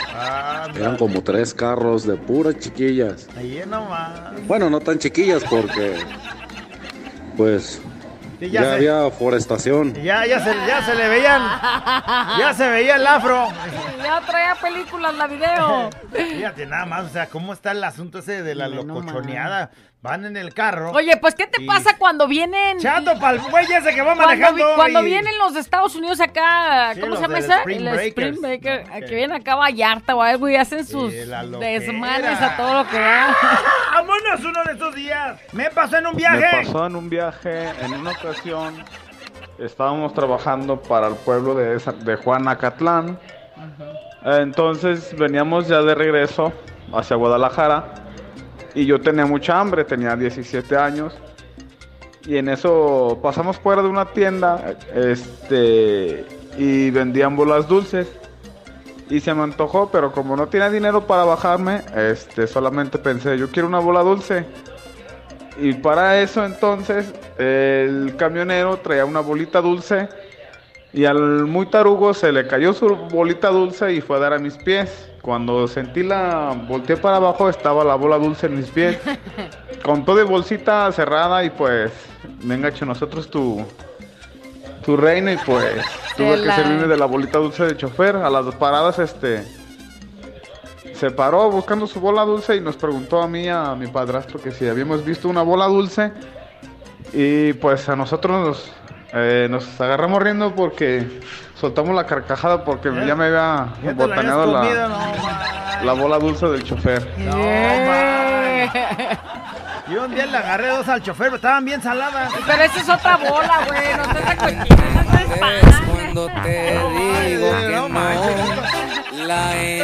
Eran como tres carros de puras chiquillas. Ahí nomás. Bueno, no tan chiquillas porque, pues, Sí, ya, ya, se, había forestación. ya, ya, se, ya se le veían. Ya se veía el afro. Ya traía películas la video. Fíjate nada más, o sea, cómo está el asunto ese de la no locochoneada. Van en el carro. Oye, pues, ¿qué te Y- pasa cuando vienen? Chato pa'l güey ese que va Cuando, vi- manejando. cuando y- vienen los de Estados Unidos acá, Sí, ¿cómo se llama esa? Spring el. Spring Breaker, que vienen acá a Vallarta o algo y hacen sus desmanes a todo lo que da. ¡Vámonos uno de estos días! ¡Me pasó en un Me viaje! pasó en un viaje, en una ocasión, estábamos trabajando para el pueblo de, de Juanacatlán. Entonces veníamos ya de regreso hacia Guadalajara y yo tenía mucha hambre, tenía 17 años. Y en eso pasamos fuera de una tienda este, y vendían bolas dulces. Y se me antojó, pero como no tenía dinero para bajarme, este, solamente pensé, yo quiero una bola dulce. Y para eso entonces el camionero traía una bolita dulce y al muy tarugo se le cayó su bolita dulce y fue a dar a mis pies. Cuando sentí la, volteé para abajo, estaba la bola dulce en mis pies. Con todo de bolsita cerrada y pues, venga, che, nosotros tu, tu reina y pues tuve que servirme de la bolita dulce de chofer. A las paradas, este, se paró buscando su bola dulce y nos preguntó a mí, a mi padrastro, que si habíamos visto una bola dulce. Y pues a nosotros nos, eh, nos agarramos riendo porque soltamos la carcajada porque Ya- ya me había Ya te la habías botaneado comido, la, no, la bola dulce del chofer. No, man. Yo un día le agarré dos al chofer, pero estaban bien saladas. Pero esa es otra bola, güey. No no es. Cuando te digo que no la he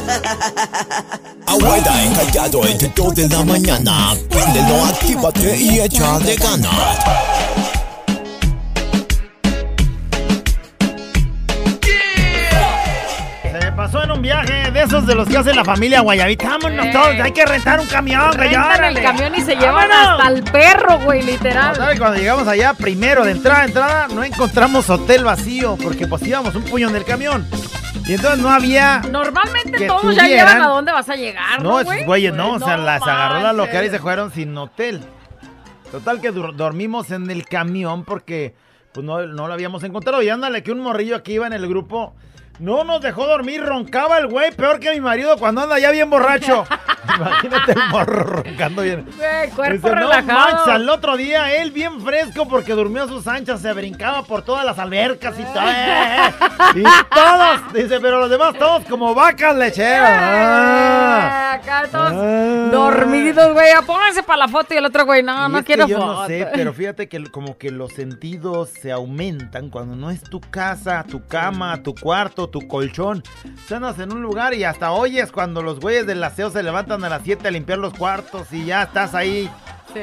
Abuela encallado entre 2 de la mañana. Préndelo, actívate y échale ganas. Se me pasó en un viaje de esos de los que hace la familia Guayabita. Vámonos Eh. todos, hay que rentar un camión, güey. Rentan el camión y se llevan ¡Vámonos! hasta el perro, güey, literal. ¿Sabes? Cuando llegamos allá, primero de entrada a entrada, no encontramos hotel vacío, porque pues íbamos un puño en el camión. Y entonces no había. Normalmente todos ya tuvieran- llevan a dónde vas a llegar, ¿no, No, güey? esos güeyes no, o sea, No las agarró la local y se fueron sin hotel. Total que dormimos en el camión porque pues no, no lo habíamos encontrado. Y ándale que un morrillo aquí iba en el grupo. No nos dejó dormir, roncaba el güey, peor que mi marido cuando anda ya bien borracho. Imagínate el morro roncando bien. Güey, cuerpo Dice, no relajado. manches, al otro día él bien fresco porque durmió a sus anchas, se brincaba por todas las albercas y todo. eh, y todos, dice, pero los demás todos como vacas lecheras. Ah. Acá todos Ah. dormidos, güey. Pónganse para la foto y el otro, güey, no, Y no es que quiero yo foto. no sé, pero fíjate que como que los sentidos se aumentan cuando no es tu casa, tu cama, tu cuarto, tu colchón. Andas en un lugar y hasta oyes cuando los güeyes del aseo se levantan a las 7 a limpiar los cuartos y ya estás ahí Sí.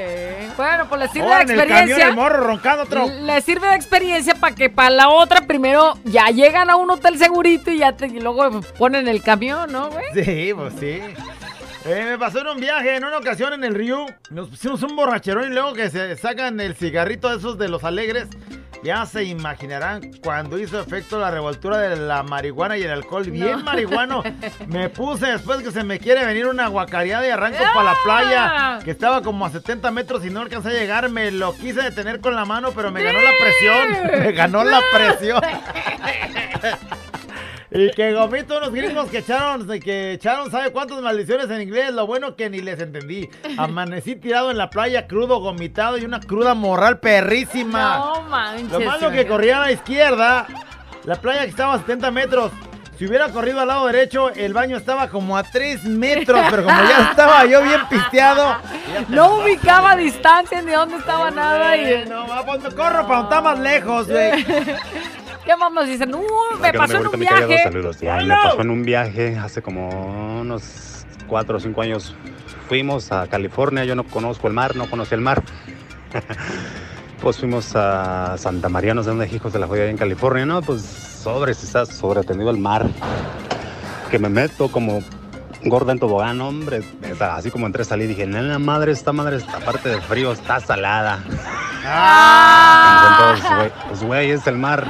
Bueno, pues le sirve Ahora de experiencia. el morro roncando otro. Le sirve de experiencia para que para la otra primero ya llegan a un hotel segurito y ya te, y luego ponen el camión, ¿no, güey? Sí, pues sí. Eh, me pasó en un viaje, en una ocasión en el río, nos pusimos un borracherón y luego que se sacan el cigarrito de esos de los alegres. Ya se imaginarán cuando hizo efecto la revoltura de la marihuana y el alcohol. Bien No. marihuano. Me puse después que se me quiere venir una guacareada y arranco para la playa, que estaba como a 70 metros y no alcancé a llegar. Me lo quise detener con la mano, pero me ganó la presión. Me ganó la presión. Y que gomito unos gringos que echaron, que echaron, ¿sabe cuántas maldiciones en inglés? Lo bueno que ni les entendí. Amanecí tirado en la playa, crudo, gomitado y una cruda morral perrísima. No manches. Lo malo que corría a la izquierda, la playa que estaba a 70 metros. Si hubiera corrido al lado derecho, el baño estaba como a 3 metros, pero como ya estaba yo bien pisteado. No ubicaba distancia ni dónde estaba nada. Y... No, pues me corro para donde está más lejos, güey. ¿Qué más nos dicen? Uh, me pasó en un viaje. Saludos. Me pasó en un viaje hace como unos 4 o 5 años. Fuimos a California, yo no conozco el mar, no conocí el mar. pues fuimos a Santa María, no sé dónde, hijos de la joya, en California, ¿no? Pues sobre, si está sobretendido el mar. Que me meto como gorda en tobogán, hombre. Así como entré, salí, dije, nena madre, esta madre, esta parte de frío está salada. Ah. Entonces, güey, pues güey, es el mar.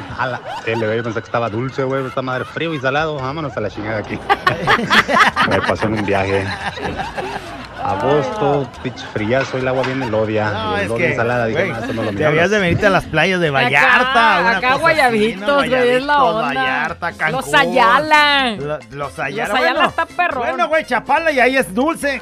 Güey, pensé que estaba dulce, güey, esta madre frío y salado. Vámonos a la chingada aquí. Me pasó en un viaje. Agosto, pitch friazo, el agua bien melodia. No, y el es que, ensalada, dije, güey, no, esto no lo. Deberías de venirte a las playas de Vallarta. una acá cosa Guayabitos, güey, es la onda. Vallarta, Cancún. Los Ayala. Lo- Los Ayala. Los Ayala bueno, está perrón. Bueno, güey, Chapala y ahí es dulce.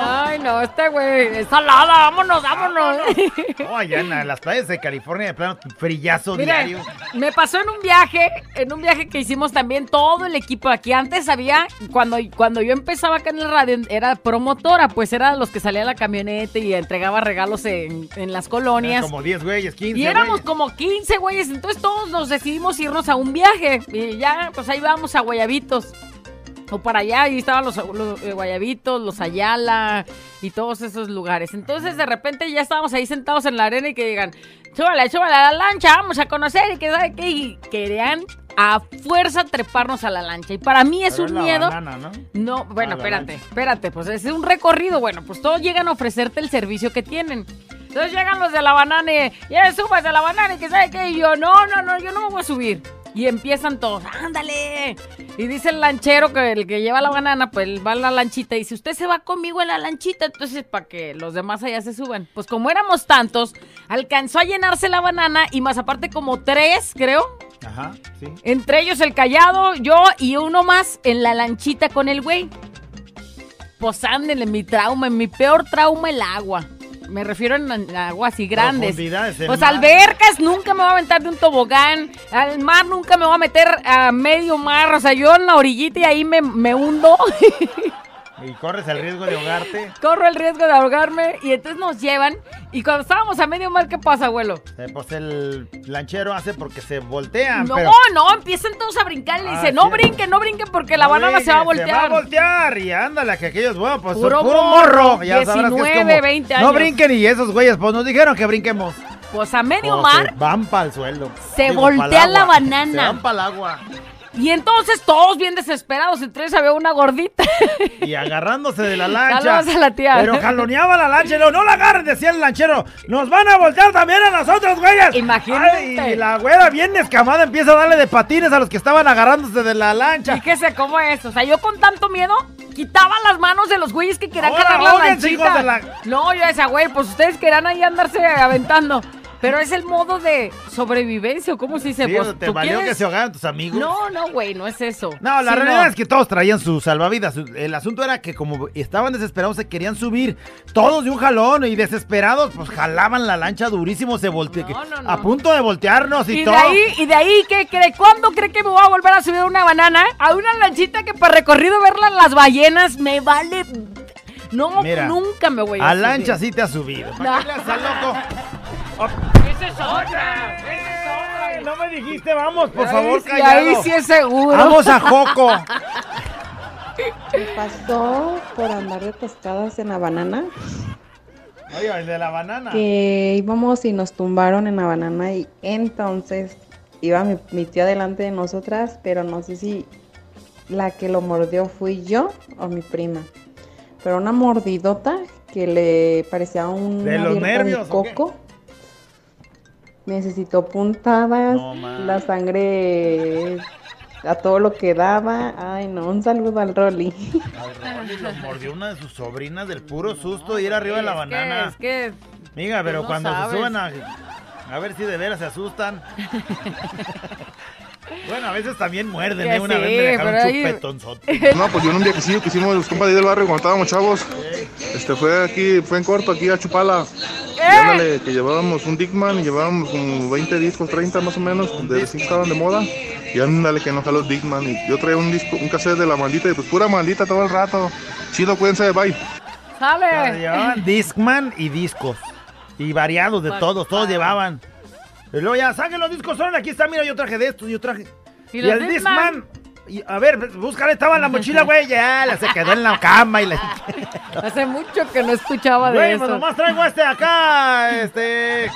Ay, no, este güey es salada, vámonos, vámonos. No, allá en la- las playas de California, de plano, frillazo Mira, diario. me pasó en un viaje, en un viaje que hicimos también todo el equipo aquí. Antes había, cuando, cuando yo empezaba acá en el radio, era promotora, pues era de los que salía a la camioneta y entregaba regalos en, en las colonias. Como 10 güeyes, 15 Y éramos güeyes. como 15 güeyes, entonces todos nos decidimos irnos a un viaje. Y ya, pues ahí vamos a Guayabitos. O para allá, ahí estaban los, los, eh, Guayabitos, los Ayala y todos esos lugares. Entonces de repente ya estábamos ahí sentados en la arena y que digan, súbale, súbale a la lancha, vamos a conocer y que sabe qué. Y querían a fuerza treparnos a la lancha. Y para mí es Pero un la miedo. banana, ¿no? No, bueno, espérate, lancha. espérate, pues es un recorrido, bueno, pues todos llegan a ofrecerte el servicio que tienen. Entonces llegan los de la banana y, ya subas a la banana y que sabe qué, y yo, no, no, no, yo no me voy a subir. Y empiezan todos, ándale. Y dice el lanchero que el que lleva la banana, pues va a la lanchita y dice, usted se va conmigo en la lanchita, entonces para que los demás allá se suban. Pues como éramos tantos, alcanzó a llenarse la banana y más aparte como tres, creo, Ajá, sí. entre ellos el callado, yo y uno más en la lanchita con el güey. Pues ándele, mi trauma, mi peor trauma, el agua. Me refiero en, en aguas así grandes. Pues mar. albercas nunca me voy a aventar de un tobogán. Al mar nunca me voy a meter a medio mar. O sea, yo en la orillita y ahí me, me hundo. Y corres el riesgo de ahogarte. Corro el riesgo de ahogarme. Y entonces nos llevan. Y cuando estábamos a medio mar, ¿qué pasa, abuelo? Eh, pues el lanchero hace porque se voltean. No, pero no, empiezan todos a brincar. Y le Ah, dice, no brinquen, no brinquen porque la No banana se va a voltear. Se va a voltear y ándale, que aquellos, bueno, pues Puro puro, morro. Ya sabrás que es 19, como, 20 No años. brinquen y esos güeyes, pues nos dijeron que brinquemos. Pues a medio Pues, mar van para el suelo. se Digo, voltea la banana. Se van para el agua. Y entonces todos bien desesperados, entre ellos había una gordita. Y agarrándose de la lancha. A la tía. Pero jaloneaba la lancha y luego, no la agarren, decía el lanchero. Nos van a voltear también a nosotros, güeyes. Imagínate. Ay, y la güera bien escamada empieza a darle de patines a los que estaban agarrándose de la lancha. Fíjese cómo es. O sea, yo con tanto miedo quitaba las manos de los güeyes que querían cargar la lanchita. la- No, yo decía, güey, pues ustedes querían ahí andarse aventando. Pero es el modo de sobrevivencia, ¿o cómo se dice? Sí, Pues, te ¿tú valió quieres? que se ahogaran tus amigos. No, no, güey, no es eso. No, la Sí, realidad no. es que todos traían sus salvavidas. El asunto era que como estaban desesperados, se querían subir todos de un jalón y desesperados, pues jalaban la lancha durísimo, se volteó. no, no. A punto de voltearnos y, Y de todo. ahí, y de ahí, ¿qué cree? ¿Cuándo cree que me voy a volver a subir a una banana? A una lanchita que para recorrido verla las ballenas me vale. No, Mira, nunca me voy a, A subir. lancha sí te has subido. No. ¿Para qué le loco? Esa es otra. Esa es Ay, no me dijiste, vamos, por Ahí favor, callado. ahí sí es seguro. Vamos a Joco. Me pasó por andar de pescadas en la banana. Oye, el de la banana. que íbamos y nos tumbaron en la banana y entonces iba mi, mi tío delante de nosotras, pero no sé si la que lo mordió fui yo o mi prima. Pero una mordidota que le parecía un ¿De los nervios o qué? coco. Necesitó puntadas, No, la sangre a todo lo que daba. Ay, no, un saludo al Rolly. Al Rolly lo mordió una de sus sobrinas del puro susto y era arriba de la banana. es que Miga, pero no cuando sabes. se suben a, a ver si de veras se asustan. bueno, a veces también muerden, ¿eh? Una sí, vez me dejaron ahí- chupetonzote. No, pues yo en un viajecillo que hicimos los compas de ahí del barrio cuando estábamos chavos, este fue aquí, fue en corto aquí a Chupala. Y ándale, que llevábamos un Dickman y llevábamos como 20 discos, 30 más o menos, de recién estaban de moda. Y ándale que no jaló el Dickman. Y yo traía un disco, un cassette de la maldita y pues pura maldita todo el rato. Chido, cuídense, bye. ¡Sale! llevaban Discman y discos. Y variados de todos, todos llevaban. Y luego ya, saquen los discos, órale, aquí está, mira, yo traje de estos, yo traje. ¿Y Y, el Discman? Y, a ver, búscale, estaba en la mochila, güey, ya, la se quedó en la cama y la... Hace mucho que no escuchaba de Güey, eso. pues nomás traigo este acá, este...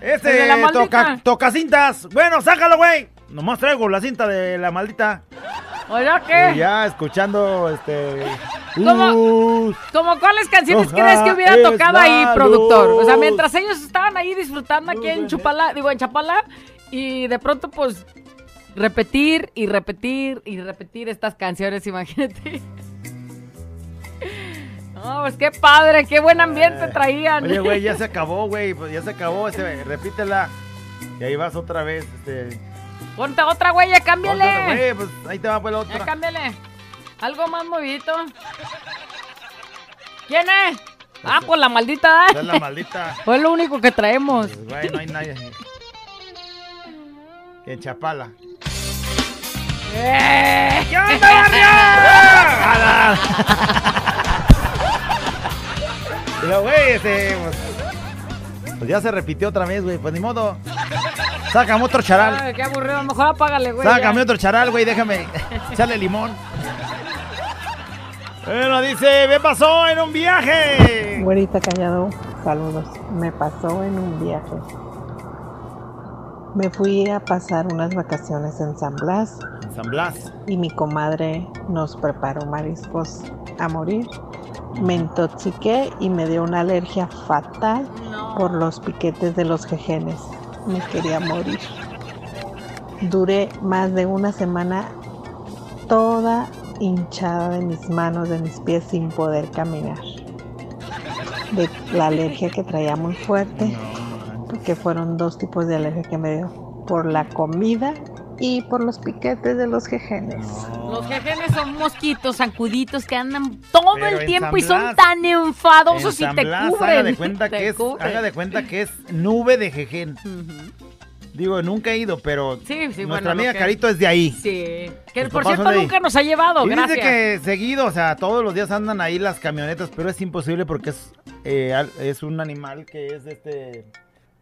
Este, toca, toca cintas. Bueno, sácalo, güey. Nomás traigo la cinta de la maldita. ¿Oye Y qué? ya escuchando, este... ¿Cómo? ¿Cómo cuáles canciones crees que hubiera tocado ahí, productor? O sea, mientras ellos estaban ahí disfrutando aquí en Chupala, digo, en Chapala, y de pronto, pues, repetir y repetir y repetir estas canciones, imagínate. No, pues qué padre, qué buen ambiente traían. Oye, güey, ya se acabó, güey. Pues ya se acabó. Este, repítela. Y ahí vas otra vez. Este. Ponte otra, güey, ya cámbiale. Otra, güey, pues ahí te va pues la Ya otra. cámbiale. Algo más movidito. ¿Quién es? Ah, pues la maldita. Esa es la maldita. Fue lo único que traemos. Pues, güey, no hay nadie. En Chapala. ¡Eh! ¿Qué onda, barrio? Pero, güey, este. Pues, pues ya se repitió otra vez, güey. Pues ni modo. Sácame otro charal. Ay, qué aburrido. Mejor apágale, güey. Sácame ya. otro charal, güey. Déjame echarle limón. Bueno, dice, me pasó en un viaje. Güerita Callado, saludos. Me pasó en un viaje. Me fui a pasar unas vacaciones en San Blas En San Blas. y mi comadre nos preparó mariscos a morir. Me intoxiqué y me dio una alergia fatal por los piquetes de los jejenes. Me quería morir. Duré más de una semana toda hinchada de mis manos, de mis pies sin poder caminar. De la alergia que traía muy fuerte, porque fueron dos tipos de alergia que me dio, por la comida y por los piquetes de los jejenes. Los jejenes son mosquitos zancuditos que andan todo Pero el tiempo y son tan enfadosos En y te cubren. Haga de cuenta que es, cubren. haga de cuenta que es nube de jején. Digo, nunca he ido, pero Sí, sí, nuestra bueno, amiga que- Carito es de ahí. Sí. Que por cierto nunca nos ha llevado, Y gracias. dice que seguido, o sea, todos los días andan ahí las camionetas, pero es imposible porque es, eh, es un animal que es de este,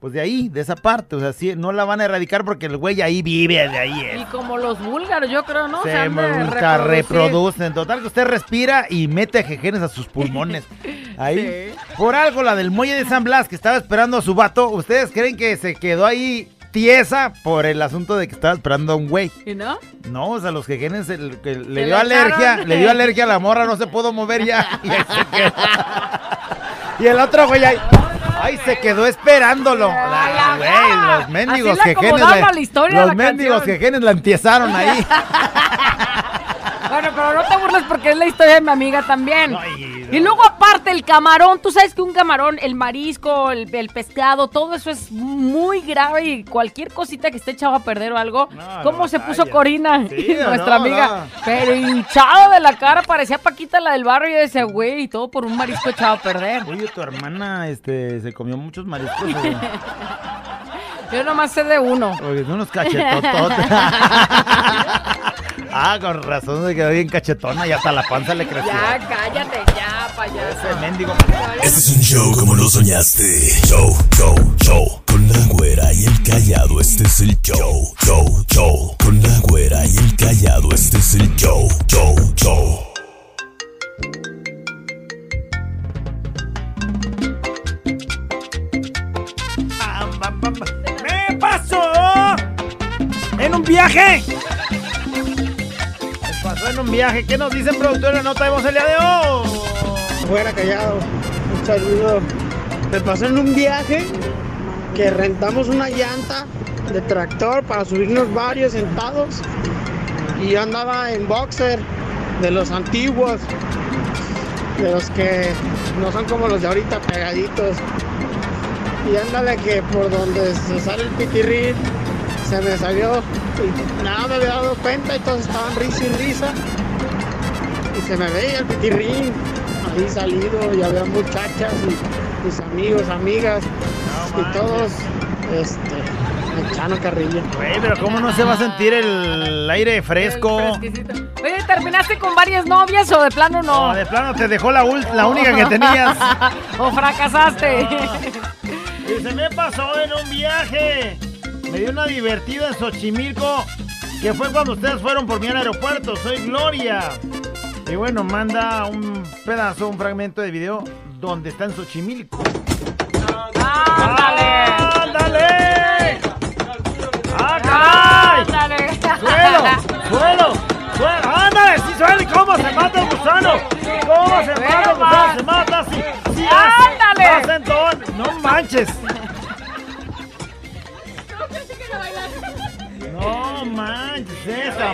pues de ahí, de esa parte, o sea, sí, no la van a erradicar porque el güey ahí vive, de ahí Y es. como los búlgaros, yo creo, ¿no? Se de busca, reproducen. Total que usted respira y mete jejenes a sus pulmones. Ahí. Por algo, la del muelle de San Blas, que estaba esperando a su vato, ¿ustedes creen que se quedó ahí tiesa por el asunto de que estaba esperando a un güey? ¿Y no? No, o sea, los jejenes el- que le dio le alergia, le dio alergia a la morra, no se pudo mover ya. Y, ahí se quedó. Y el otro güey ahí, ay, se quedó esperándolo. Güey, los mendigos jejenes. acomodaba la historia los la mendigos jejenes la empiezaron ahí. Bueno, pero no te burles porque es la historia de mi amiga también. Y luego aparte el camarón, tú sabes que un camarón, el marisco, el, el pescado, todo eso es muy grave y cualquier cosita que esté echado a perder o algo. ¿Cómo no se puso. Corina? Sí, Nuestra amiga. Pero hinchada de la cara, parecía Paquita la del barrio y yo decía, güey, y todo por un marisco echado a perder. Oye, tu hermana este, se comió muchos mariscos. Yo nomás sé de uno. Oye, son unos cachetototes. Ah, con razón se quedó bien cachetona y hasta la panza le creció. Ya, cállate, ya, payaso. Ese mendigo. Este es un show como lo soñaste. Show, show, show. Con la güera y el callado, este es el show. Show, show. Con la güera y el callado, este es el show. Show, show. ¡Me pasó! ¡En un viaje! ¿Qué pasó en un viaje? ¿Qué nos dicen productor de la nota de voz el día de hoy? Fuera callado. Un saludo. Me pasó en un viaje que rentamos una llanta de tractor para subirnos varios sentados y yo andaba en boxer de los antiguos, de los que no son como los de ahorita pegaditos. Y ándale que por donde se sale el pitirrín se me salió y nada me había dado cuenta y todos estaban risa y risa y se me veía el pitirrín ahí salido y había muchachas y mis amigos, amigas y todos este me echaron carrilla. Güey, pero ¿cómo no se va a sentir el aire fresco? Oye, ¿terminaste con varias novias o de plano no? No, de plano te dejó la, la única que tenías. ¿O fracasaste? Y se me pasó en un viaje. Me dio una divertida en Xochimilco, que fue cuando ustedes fueron por mí al aeropuerto. Soy Gloria. Y bueno, manda un pedazo, un fragmento de video donde está en Xochimilco. ¡Ándale! ¡Ándale! ¡Ah! ¡Ándale! ¡Suelo! ¡Suelo! ¡Suelo! ¡Ándale! ¡Sí! ¿Cómo se mata el gusano? ¿Cómo se mata el gusano? ¡Se mata así! ¡Sí ¡Ándale! ¡No manches! ¡No manches! ¡Esa!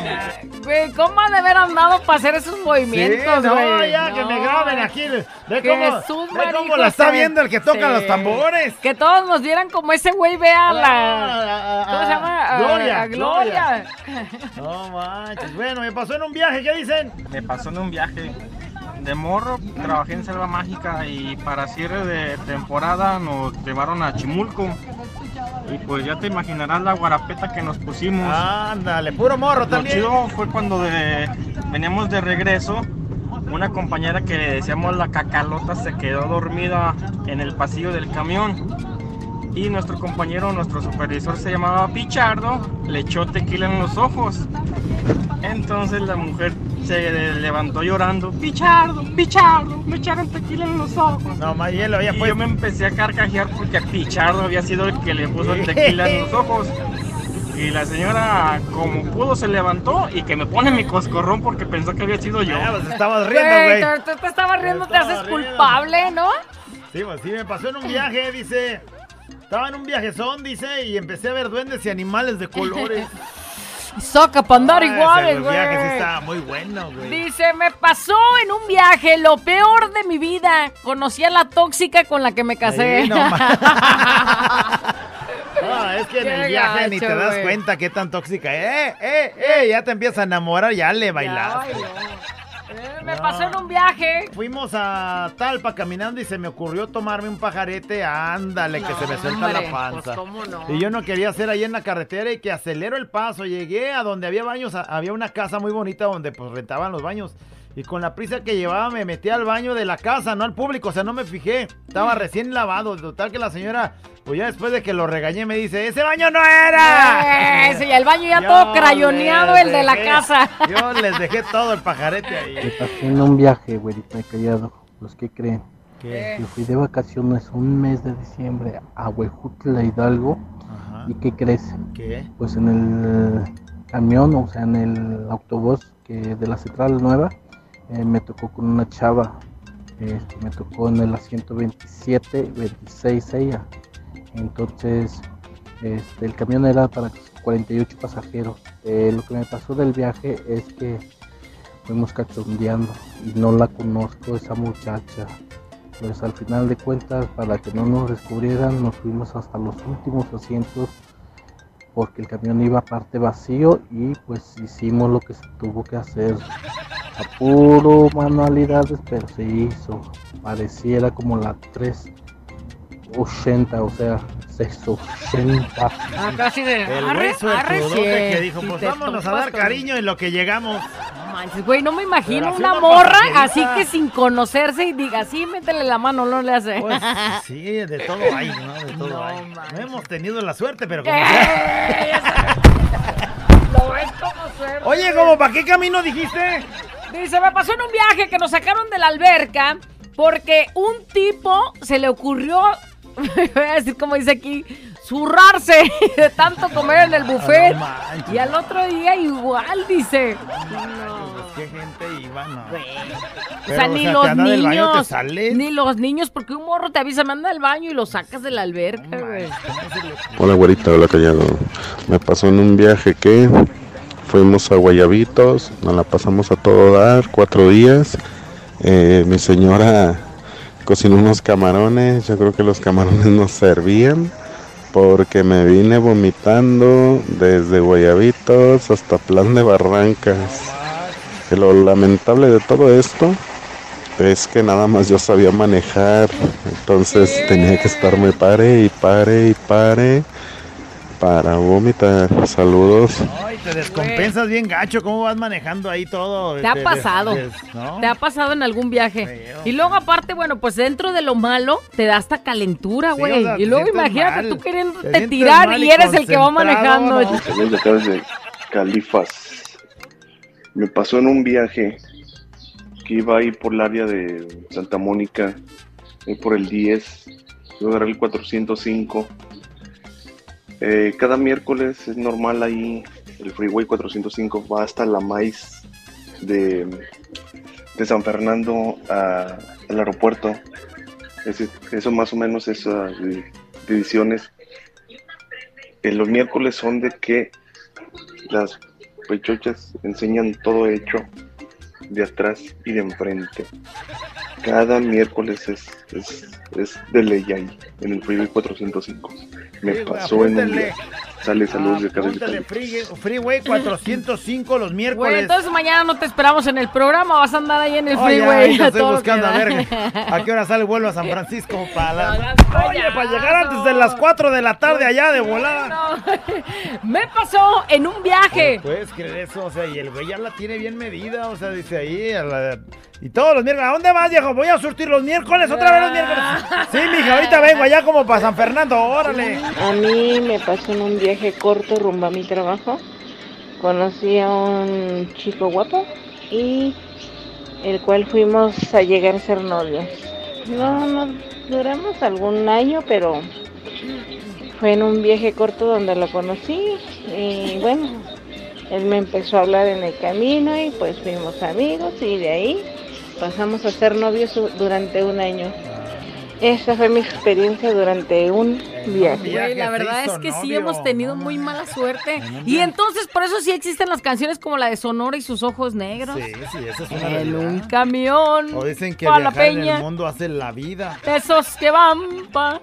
Güey, ¿cómo han de haber andado para hacer esos movimientos, Sí, güey? no, ya que me graben aquí. Ve cómo, Jesús, ve cómo la está viendo el que toca Sí. los tambores. Que todos nos vieran como ese güey vea Ah, la... ¿Cómo se llama? A- Gloria, Gloria. No manches. Bueno, me pasó en un viaje. ¿Qué dicen? Me pasó en un viaje de morro, trabajé en Selva Mágica y para cierre de temporada nos llevaron a Chimulco. Y pues ya te imaginarás la guarapeta que nos pusimos. Ándale, puro morro Lo también. chido fue cuando de- veníamos de regreso, una compañera que le decíamos la cacalota se quedó dormida en el pasillo del camión. Y nuestro compañero, nuestro supervisor se llamaba Pichardo, le echó tequila en los ojos. Entonces la mujer se levantó llorando. Pichardo, Pichardo, me echaron tequila en los ojos. No, más hielo había Y puesto. yo me empecé a carcajear porque Pichardo había sido el que le puso el tequila en los ojos. Y la señora, como pudo, se levantó y que me pone mi coscorrón porque pensó que había sido yo. pues estabas Güey, tú, tú te estabas riendo, te haces culpable, ¿no? Sí, pues sí, me pasó en un viaje, dice. Estaba en un viajezón, dice, y empecé a ver duendes y animales de colores. Soca para andar Ah, iguales, güey. viaje sí estaba muy bueno, güey. Dice, me pasó en un viaje lo peor de mi vida. Conocí a la tóxica con la que me casé. No es que en el viaje ni te das cuenta qué tan tóxica. ¡Eh, eh, eh! Ya te empiezas a enamorar, ya le bailaste. Eh, me pasó en un viaje. Fuimos a Talpa caminando y se me ocurrió tomarme un pajarete. Ándale, que se me suelta hombre, la panza. pues, ¿cómo no? Y yo no quería hacer ahí en la carretera y que acelero el paso. Llegué a donde había baños, había una casa muy bonita donde pues rentaban los baños. Y con la prisa que llevaba me metí al baño de la casa, no al público, o sea, no me fijé. Estaba recién lavado. Total que la señora, pues ya después de que lo regañé, me dice, ¡ese baño no era! Eso, y el baño ya Yo todo crayoneado, el de la casa. Yo les dejé todo el pajarete ahí. Me pasó en un viaje, güerita de callado. Los que creen. ¿Qué? Yo fui de vacaciones un mes de diciembre a Huejutla Hidalgo. ¿Y qué crees? ¿Qué? Pues en el camión, o sea, en el autobús que de la central nueva, eh, me tocó con una chava. Este, me tocó en el asiento 27, 26 ella. Entonces, este, el camión era para 48 pasajeros. Eh, lo que me pasó del viaje es que fuimos cachondeando y no la conozco esa muchacha. Pues al final de cuentas, para que no nos descubrieran, nos fuimos hasta los últimos asientos porque el camión iba aparte vacío y pues hicimos lo que se tuvo que hacer a puro manualidades, pero se hizo. Pareciera como la 380, o sea, 680. Ah, casi de. El arre, suertudote arre, que dijo, pues vámonos a dar cariño en lo que llegamos. No manches, güey, no me imagino una una morra así que sin conocerse y diga, sí, métele la mano, no le hace. Pues sí, de todo hay, ¿no? De todo hay. No hemos tenido la suerte, pero como Eh. Lo ves como suerte. Oye, ¿cómo para qué camino dijiste? Dice, me pasó en un viaje que nos sacaron de la alberca porque un tipo se le ocurrió, voy a decir como dice aquí, zurrarse de tanto comer en el buffet. y al otro día igual, dice. ¿Qué gente iba? No. O sea, ni los anda del baño, te niños. sales. Ni los niños, porque un morro te avisa, me anda al baño y lo sacas de la alberca, güey. Hola güerita, hola callado. Me pasó en un viaje que fuimos a Guayabitos, nos la pasamos a todo dar, cuatro días. Eh, mi señora cocinó unos camarones, yo creo que los camarones no servían porque me vine vomitando desde Guayabitos hasta Plan de Barrancas. Que lo lamentable de todo esto es que nada más yo sabía manejar, entonces tenía que estarme pare y pare y pare para vomitar. Saludos. Te descompensas bien gacho. ¿Cómo vas manejando ahí todo? Te ha Des- pasado. Te ha pasado en algún viaje. Y luego, aparte, bueno, pues dentro de lo malo, te da hasta calentura, Sí, güey. o sea, te y luego imagínate mal. tú Te queriéndote tirar y y eres el que va manejando. ¿no? De acá desde Califas. Me pasó en un viaje que iba ahí por el área de Santa Mónica, ahí por el 10, yo agarré el 405. Eh, cada miércoles es normal ahí, el Freeway 405 va hasta la maíz de, de San Fernando a- al aeropuerto. Eso más o menos es ah, divisiones. Eh, los miércoles son de que las pechochas enseñan todo hecho de atrás y de enfrente. Cada miércoles es, es, es de ley ahí, en el Freeway 405. Me pasó en un día. Sale saludos de Freeway 405 los Güey, miércoles. entonces mañana no te esperamos en el programa, vas a andar ahí en el Oye, freeway. ahorita a estoy buscando que a ver a qué hora sale el vuelo a San Francisco para la- Oye, para llegar antes de las 4 de la tarde allá de volada. Me pasó en un viaje. ¿Puedes creer eso? O sea, y el güey ya la tiene bien medida, o sea, dice ahí a la- Y todos los miércoles, ¿a dónde vas, viejo? Voy a surtir los miércoles, otra vez los miércoles. Sí, mija, ahorita vengo allá como para San Fernando, órale. A mí me pasó en un viaje corto rumbo a mi trabajo. Conocí a un chico guapo y el cual fuimos a llegar a ser novios. No, no duramos algún año, pero fue en un viaje corto donde lo conocí y bueno, él me empezó a hablar en el camino y pues fuimos amigos y de ahí pasamos a ser novios durante un año. Esa fue mi experiencia durante un viaje. Güey, la verdad es que sí hemos tenido muy mala suerte. Y entonces por eso sí existen las canciones como la de Sonora y sus ojos negros. Sí, sí, esa es una En realidad. un camión. O dicen que la viajar en peña. el mundo hace la vida. Esos que van pa.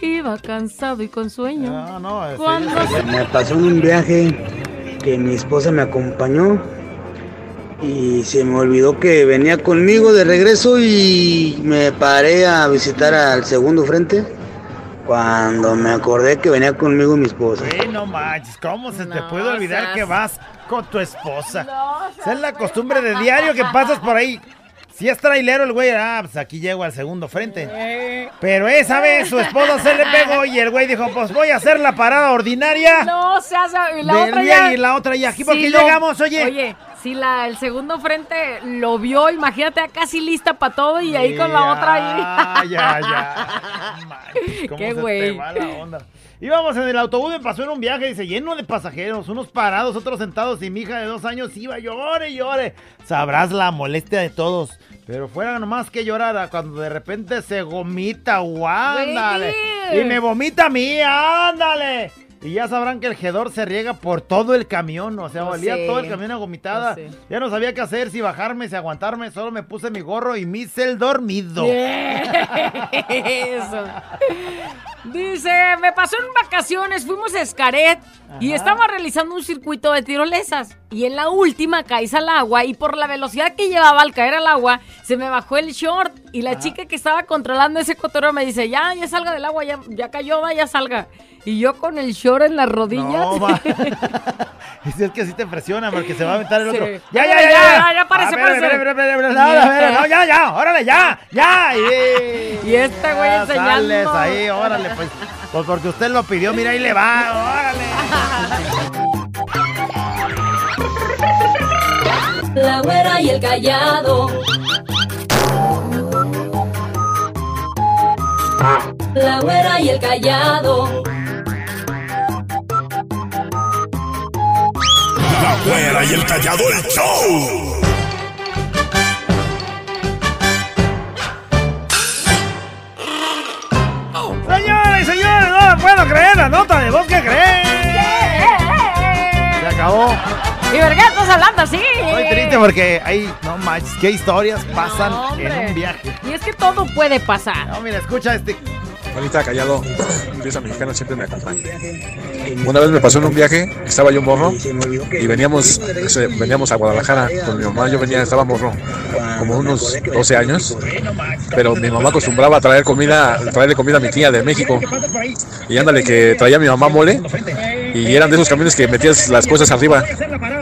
Iba cansado y con sueño. No, no, Cuando se- Me pasó en un viaje que mi esposa me acompañó y se me olvidó que venía conmigo de regreso y me paré a visitar al segundo frente cuando me acordé que venía conmigo mi esposa. Güey, no manches, ¿cómo se te puede olvidar seas- que vas con tu esposa? Esa es la costumbre de diario que pasas por ahí. Si es trailero el güey, ah, pues aquí llego al segundo frente. Pero esa vez su esposa se le pegó y el güey dijo, pues voy a hacer la parada ordinaria. No se hace. Y la otra ya. y la otra ya aquí, ¿por Sí qué lo- llegamos, oye? Oye, si la, el segundo frente lo vio, imagínate, casi lista para todo y ahí con la otra ahí. Ya, ya. ¿Cómo Qué güey. Íbamos en el autobús, me pasó en un viaje, dice, lleno de pasajeros, unos parados, otros sentados, y mi hija de dos años iba, llore, llore. Sabrás la molestia de todos. Pero fuera nomás que llorara cuando de repente se gomita, ándale. Y me vomita a mí, ándale. Y ya sabrán que el jedor se riega por todo el camión, o sea, valía sé. todo el camión a vomitada. Lo sé. Ya no sabía qué hacer, si bajarme, si aguantarme, solo me puse mi gorro y hice el dormido. Eso. Dice, me pasó en vacaciones, fuimos a Escaret y estaba realizando un circuito de tirolesas. Y en la última caíse al agua y por la velocidad que llevaba al caer al agua, se me bajó el short. Y la chica que estaba controlando ese cotorreo me dice, ya, ya salga del agua, ya, ya cayó, va, ya salga. Y yo con el short en las rodillas. No, es que así te presiona porque se va a aventar el Sí. otro. Ya, Ya, ya, ya, ya, ya, ya. ya, párese, Ah, ya, ya, órale, ya, ya. Y, Y este güey enseñando. Sales ahí, órale, pues. Pues porque usted lo pidió, mira, ahí le va, órale. La güera y el callado. La güera y el callado. La güera y el callado, el show. Puedo creer la nota de voz que creen. Se acabó. ¿Y por qué estás hablando así? Estoy triste porque hay, no manches, qué historias pasan No, en un viaje. Y es que todo puede pasar. No, mira, escucha este. Juanita Callado, pieza mexicana siempre me acompaña. Una vez me pasó en un viaje, estaba yo morro y veníamos, veníamos a Guadalajara con mi mamá. Yo venía, estaba morro, como unos 12 años, pero mi mamá acostumbraba a traer comida, traerle comida a mi tía de México. Y ándale, que traía mi mamá mole y eran de esos camiones que metías las cosas arriba.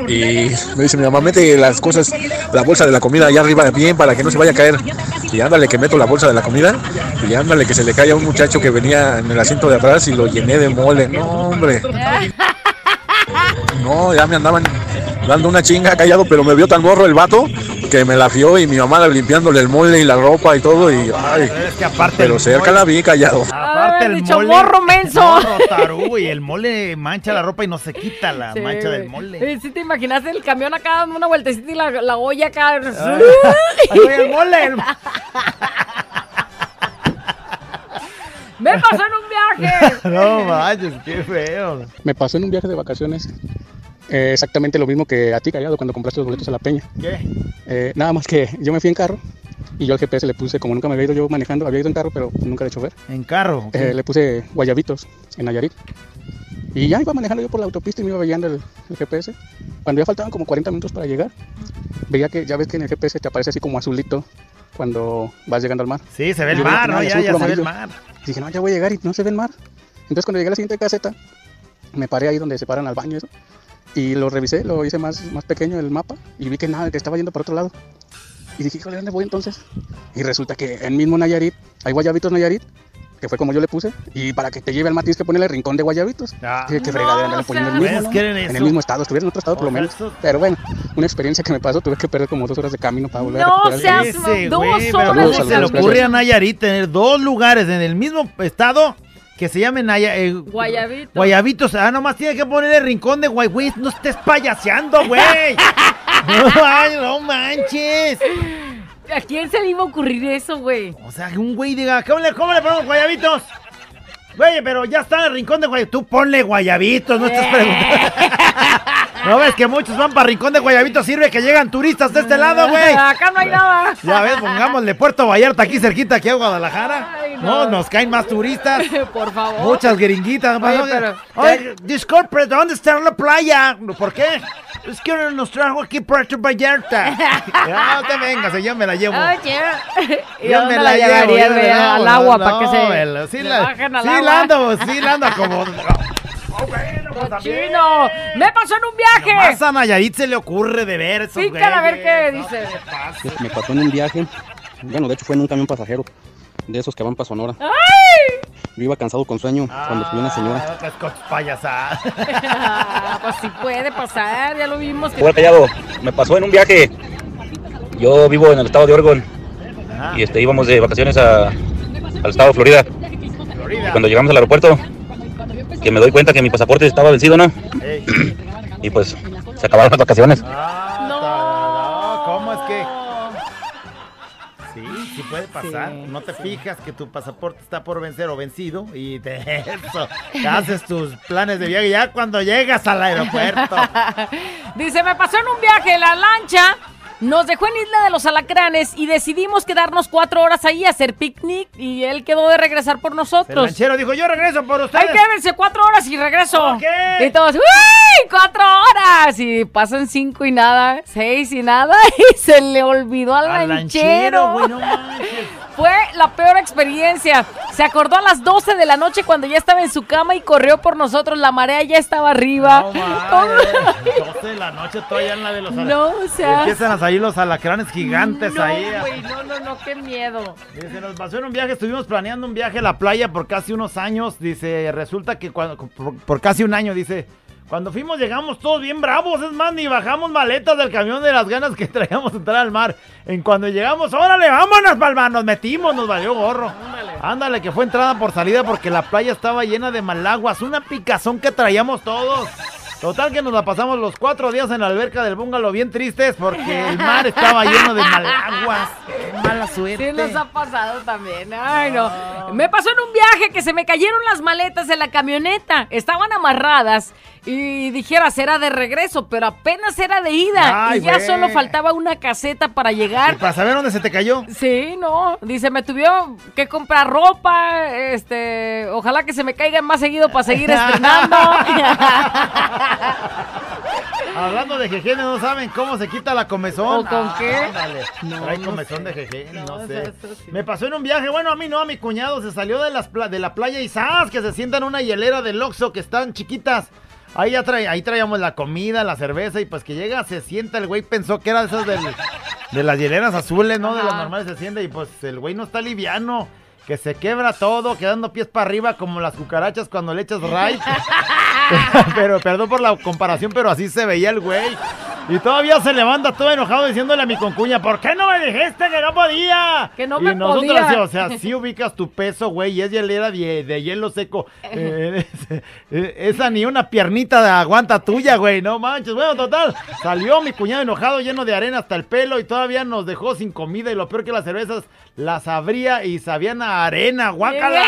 Y me dice mi mamá, mete las cosas, la bolsa de la comida allá arriba bien para que no se vaya a caer. Y ándale que meto la bolsa de la comida y ándale que se le cae a un muchacho que venía en el asiento de atrás y lo llené de mole. No, hombre. No, ya me andaban dando una chinga callado, pero me vio tan morro el vato que me la fió y mi mamá limpiándole el mole y la ropa y todo y ay, Es que aparte. pero cerca mole- la vi callado. Aparte el dicho mole. morro menso. Morro tarugo, y el mole mancha la ropa y no se quita la Sí, mancha del mole. ¿Sí te imaginaste el camión acá dando una vueltecita y la, la olla acá? Va el mole. el- ¡Me pasó en un viaje! No manches, qué feo. Me pasó en un viaje de vacaciones eh, exactamente lo mismo que a ti, Callado, cuando compraste los boletos a la peña. ¿Qué? Eh, nada más que yo me fui en carro y yo al GPS le puse, como nunca me había ido yo manejando, había ido en carro, pero nunca de chofer. ¿En carro? Eh, le puse guayabitos en Nayarit. Y ya iba manejando yo por la autopista y me iba guiando el, el GPS. Cuando ya faltaban como 40 minutos para llegar, veía que ya ves que en el GPS te aparece así como azulito cuando vas llegando al mar. Sí, se ve el mar, ¿no? Ya, ya se ve el mar. Y dije, no, ya voy a llegar y no se ve el mar. Entonces cuando llegué a la siguiente caseta, me paré ahí donde se paran al baño y eso. Y lo revisé, lo hice más, más pequeño el mapa y vi que nada, que estaba yendo para otro lado. Y dije, híjole, ¿dónde voy entonces? Y resulta que en mismo Nayarit, hay guayabitos Nayarit, que fue como yo le puse. Y para que te lleve al mar tienes que ponerle rincón de guayabitos. Dije, qué fregadera, andarle poniendo el mismo. ¿Ves ¿no? que en el mismo estado, estuviera en otro estado por lo menos. Pero bueno, una experiencia que me pasó, tuve que perder como dos horas de camino para volver No a recuperar el seas dos horas ¿cómo de se le ocurre a Nayarit tener dos lugares en el mismo estado que se llamen Naya, eh, Guayabito. Guayabitos? Ah, nomás tiene que poner el rincón de Guay, güey. No estés payaseando, güey. no, ay, no manches. ¿A quién se le iba a ocurrir eso, güey? O sea, que un güey diga, ¿cómo le, cómo le ponemos Guayabitos? Güey, pero ya está en el rincón de Guayabitos. Tú ponle Guayabitos, no estés preguntando. ¿No ves que muchos van para Rincón de Guayabitos? Sirve que llegan turistas de este lado, güey. Acá no hay nada. Ya ves, pongámosle Puerto Vallarta aquí cerquita, aquí a Guadalajara. no. nos caen más turistas. Por favor. Muchas gringuitas. Oye, pero- Oye, disculpe, ¿dónde está la playa? ¿Por qué? Es que nos trajo aquí Puerto Vallarta. No te vengas, yo me la llevo. Oye. ¿Y Yo me la, la llevo, yo me la- al agua no, para que se velo, sí le la- bajen al sí agua? la ando, sí la ando como... Cochino. Me pasó en un viaje. Más a Nayarit se le ocurre de ver esos Pícala a ver qué no dice. Me pasó en un viaje, bueno, de hecho fue en un camión pasajero, de esos que van para Sonora. ¡Ay! Yo iba cansado con sueño cuando subió una señora. Ah, pues tus payasadas. pues sí puede pasar, ya lo vimos. que- callado, me pasó en un viaje. Yo vivo en el estado de Oregon y este, íbamos de vacaciones a- al estado de Florida. Y cuando llegamos al aeropuerto, que me doy cuenta que mi pasaporte estaba vencido, ¿no? Y pues se acabaron las vacaciones. No, ¿cómo es que? Sí, sí puede pasar. no te fijas que tu pasaporte está por vencer o vencido y de eso te haces tus planes de viaje ya cuando llegas al aeropuerto. Dice, me pasó en un viaje en la lancha. Nos dejó en Isla de los Alacranes y decidimos quedarnos cuatro horas ahí a hacer picnic y él quedó de regresar por El nosotros. lanchero dijo, yo regreso por Ay, ustedes. quédense cuatro horas y regreso. Ok. Y todos, ¡uy! ¡Cuatro horas! Y pasan cinco y nada, seis y nada, y se le olvidó al, Al lanchero. lanchero, güey, no. Fue la peor experiencia. Se acordó a las 12 de la noche cuando ya estaba en su cama y corrió por nosotros. La marea ya estaba arriba. No, 12 de la noche todavía en la de los No, o sea- Empiezan a salir los alacranes gigantes no, ahí. güey, no, no, no, qué miedo. Dice, nos pasó en un viaje, estuvimos planeando un viaje a la playa por casi unos años. Dice, resulta que cuando, por, por casi un año, dice, cuando fuimos llegamos todos bien bravos. Es más, ni bajamos maletas del camión de las ganas que traíamos de entrar al mar. En cuando llegamos, órale, vámonos, palma, nos metimos, nos valió gorro. Ándale, que fue entrada por salida porque la playa estaba llena de malaguas. Una picazón que traíamos todos. Total que nos la pasamos los cuatro días en la alberca del bungalow bien tristes porque el mar estaba lleno de malaguas. Qué mala suerte. Sí nos ha pasado también. Ay, no. Me pasó en un viaje que se me cayeron las maletas de la camioneta. Estaban amarradas y dijeras era de regreso, pero apenas era de ida. Ay, y ya solo faltaba una caseta para llegar. Para saber dónde se te cayó. Sí, no. Dice, me tuvieron que comprar ropa. Este, ojalá que se me caigan más seguido para seguir estrenando. Hablando de jejenes, no saben cómo se quita la comezón. ¿O con qué? No, Trae no comezón sé. de jejenes, no, No, sé. eso- eso sí. Me pasó en un viaje, bueno, a mí no, a mi cuñado se salió de, las pla- de la playa y ¡zas! que se sienta en una hielera del Oxxo que están chiquitas. Ahí ya trae, ahí traíamos la comida, la cerveza y pues que llega, se sienta, el güey pensó que era de esas del- de las hieleras azules, ¿no? De las normales se sienta y pues el güey no está liviano. Que se quebra todo, quedando pies para arriba como las cucarachas cuando le echas raid. pero perdón por la comparación, pero así se veía el güey. Y todavía se levanta todo enojado diciéndole a mi concuña, ¿por qué no me dijiste que no podía? Que no y me nosotros podía. o sea, si ubicas tu peso, güey, y es hielera de, de hielo seco. Eh, eh, esa ni una piernita de aguanta tuya, güey, no manches. Bueno, total, salió mi cuñado enojado, lleno de arena hasta el pelo y todavía nos dejó sin comida y lo peor que las cervezas las abría y sabían a arena, guácala.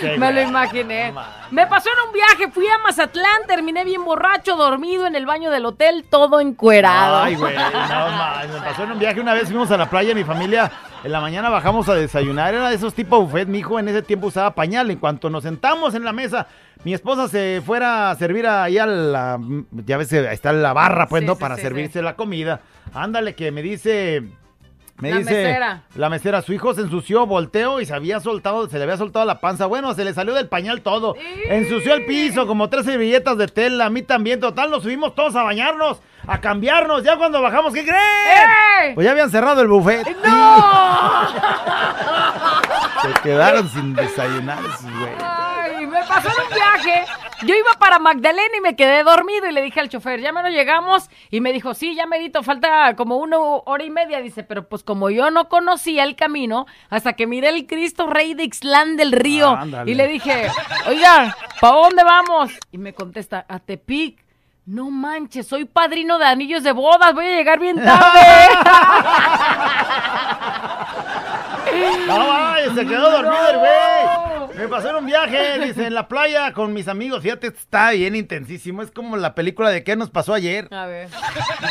Sí, Me lo imaginé. Me pasó en un viaje, fui a Mazatlán, terminé bien borracho, dormido en el baño del hotel, todo encuerado. Ay, güey, no me pasó en un viaje una vez, fuimos a la playa, mi familia, en la mañana bajamos a desayunar, era de esos tipo buffet, mi hijo en ese tiempo usaba pañal, en cuanto nos sentamos en la mesa, mi esposa se fuera a servir ahí a la, ya ves, ahí está la barra, pues, Sí, ¿no? sí, Para sí, servirse la comida, ándale, que me dice... Me La dice mesera. la mesera, su hijo se ensució, volteó y se había soltado, se le había soltado la panza. Bueno, se le salió del pañal todo. Ensució el piso, como tres servilletas de tela, a mí también. Total, nos subimos todos a bañarnos, a cambiarnos. Ya cuando bajamos, ¿qué creen? Pues ya habían cerrado el buffet. Se quedaron sin desayunar, güey. Ay, me pasó en un viaje. Yo iba para Magdalena y me quedé dormido y le dije al chofer, ya menos llegamos. Y me dijo, sí, ya merito, falta como una hora y media. Dice, pero pues como yo no conocía el camino, hasta que miré el Cristo Rey de Ixlán del Río. Y le dije, oiga, ¿para dónde vamos? Y me contesta, a Tepic. No manches, soy padrino de anillos de bodas, voy a llegar bien tarde. No, vaya, se quedó dormido el güey. Me pasó en un viaje, dice, en la playa con mis amigos. Fíjate, está bien intensísimo. Es como la película de qué nos pasó ayer. A ver.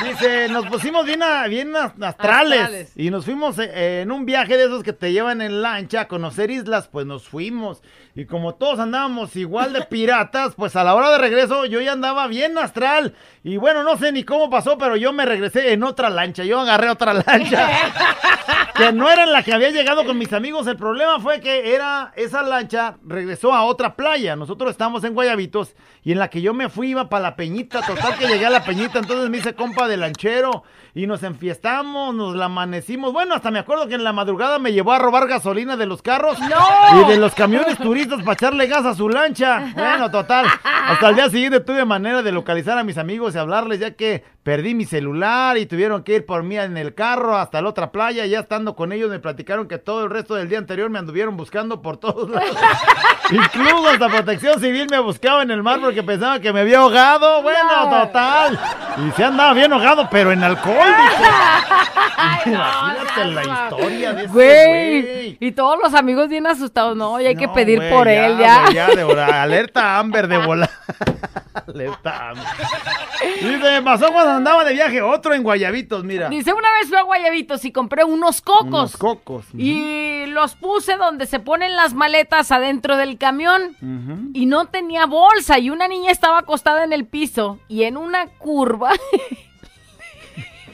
Dice, nos pusimos bien, a- bien as- astrales, Astrales. y nos fuimos eh, en un viaje de esos que te llevan en lancha a conocer islas, pues nos fuimos. Y como todos andábamos igual de piratas, pues a la hora de regreso yo ya andaba bien astral. Y bueno, no sé ni cómo pasó, pero yo me regresé en otra lancha. Yo agarré otra lancha. que no era en la que había llegado con mis amigos. El problema fue que era esa lancha regresó a otra playa. Nosotros estábamos en Guayabitos y en la que yo me fui iba para la Peñita. Total que llegué a la Peñita, entonces me hice compa de lanchero y nos enfiestamos, nos la amanecimos. Bueno, hasta me acuerdo que en la madrugada me llevó a robar gasolina de los carros ¡No! y de los camiones turistas para echarle gas a su lancha. Bueno, total. Hasta el día siguiente tuve manera de localizar a mis amigos y hablarles ya que perdí mi celular y tuvieron que ir por mí en el carro hasta la otra playa. Ya estando con ellos me platicaron que todo el resto del día anterior me anduvieron buscando por todos lados. Incluso hasta protección civil me buscaba en el mar porque pensaba que me había ahogado. Bueno, total. Y se andaba bien ahogado, pero en alcohol, dice. Imagínate la historia de ese Güey. güey. Y todos los amigos bien asustados, no, y hay que pedir güey, por él ya. güey, ya de volar. Alerta Amber de volar. Alerta Amber. Dice, me pasó cuando andaba de viaje, otro en Guayabitos, mira. Dice, una vez fui a Guayabitos y compré unos cocos. Unos cocos. Y los puse donde se ponen las maletas adentro del camión. Y no tenía bolsa. Y una niña estaba acostada en el piso. Y en una curva.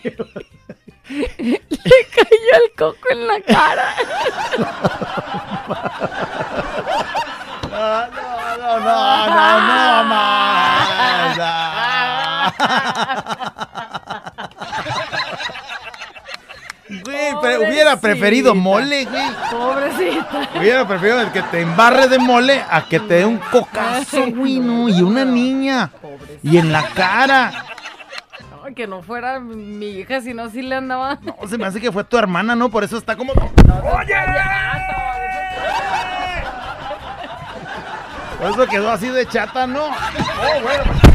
le cayó el coco en la cara. No, no, no, no, no, no, más. Güey, hubiera preferido mole, güey. Pobrecita. Hubiera preferido el que te embarre de mole a que te dé un cocazo, güey, no, y una niña. Y en la cara. Ay, que no fuera mi hija, sino sí le andaba. No, se me hace que fue tu hermana, ¿no? Por eso está como. Por eso quedó así de chata, ¿no? Oh, bueno.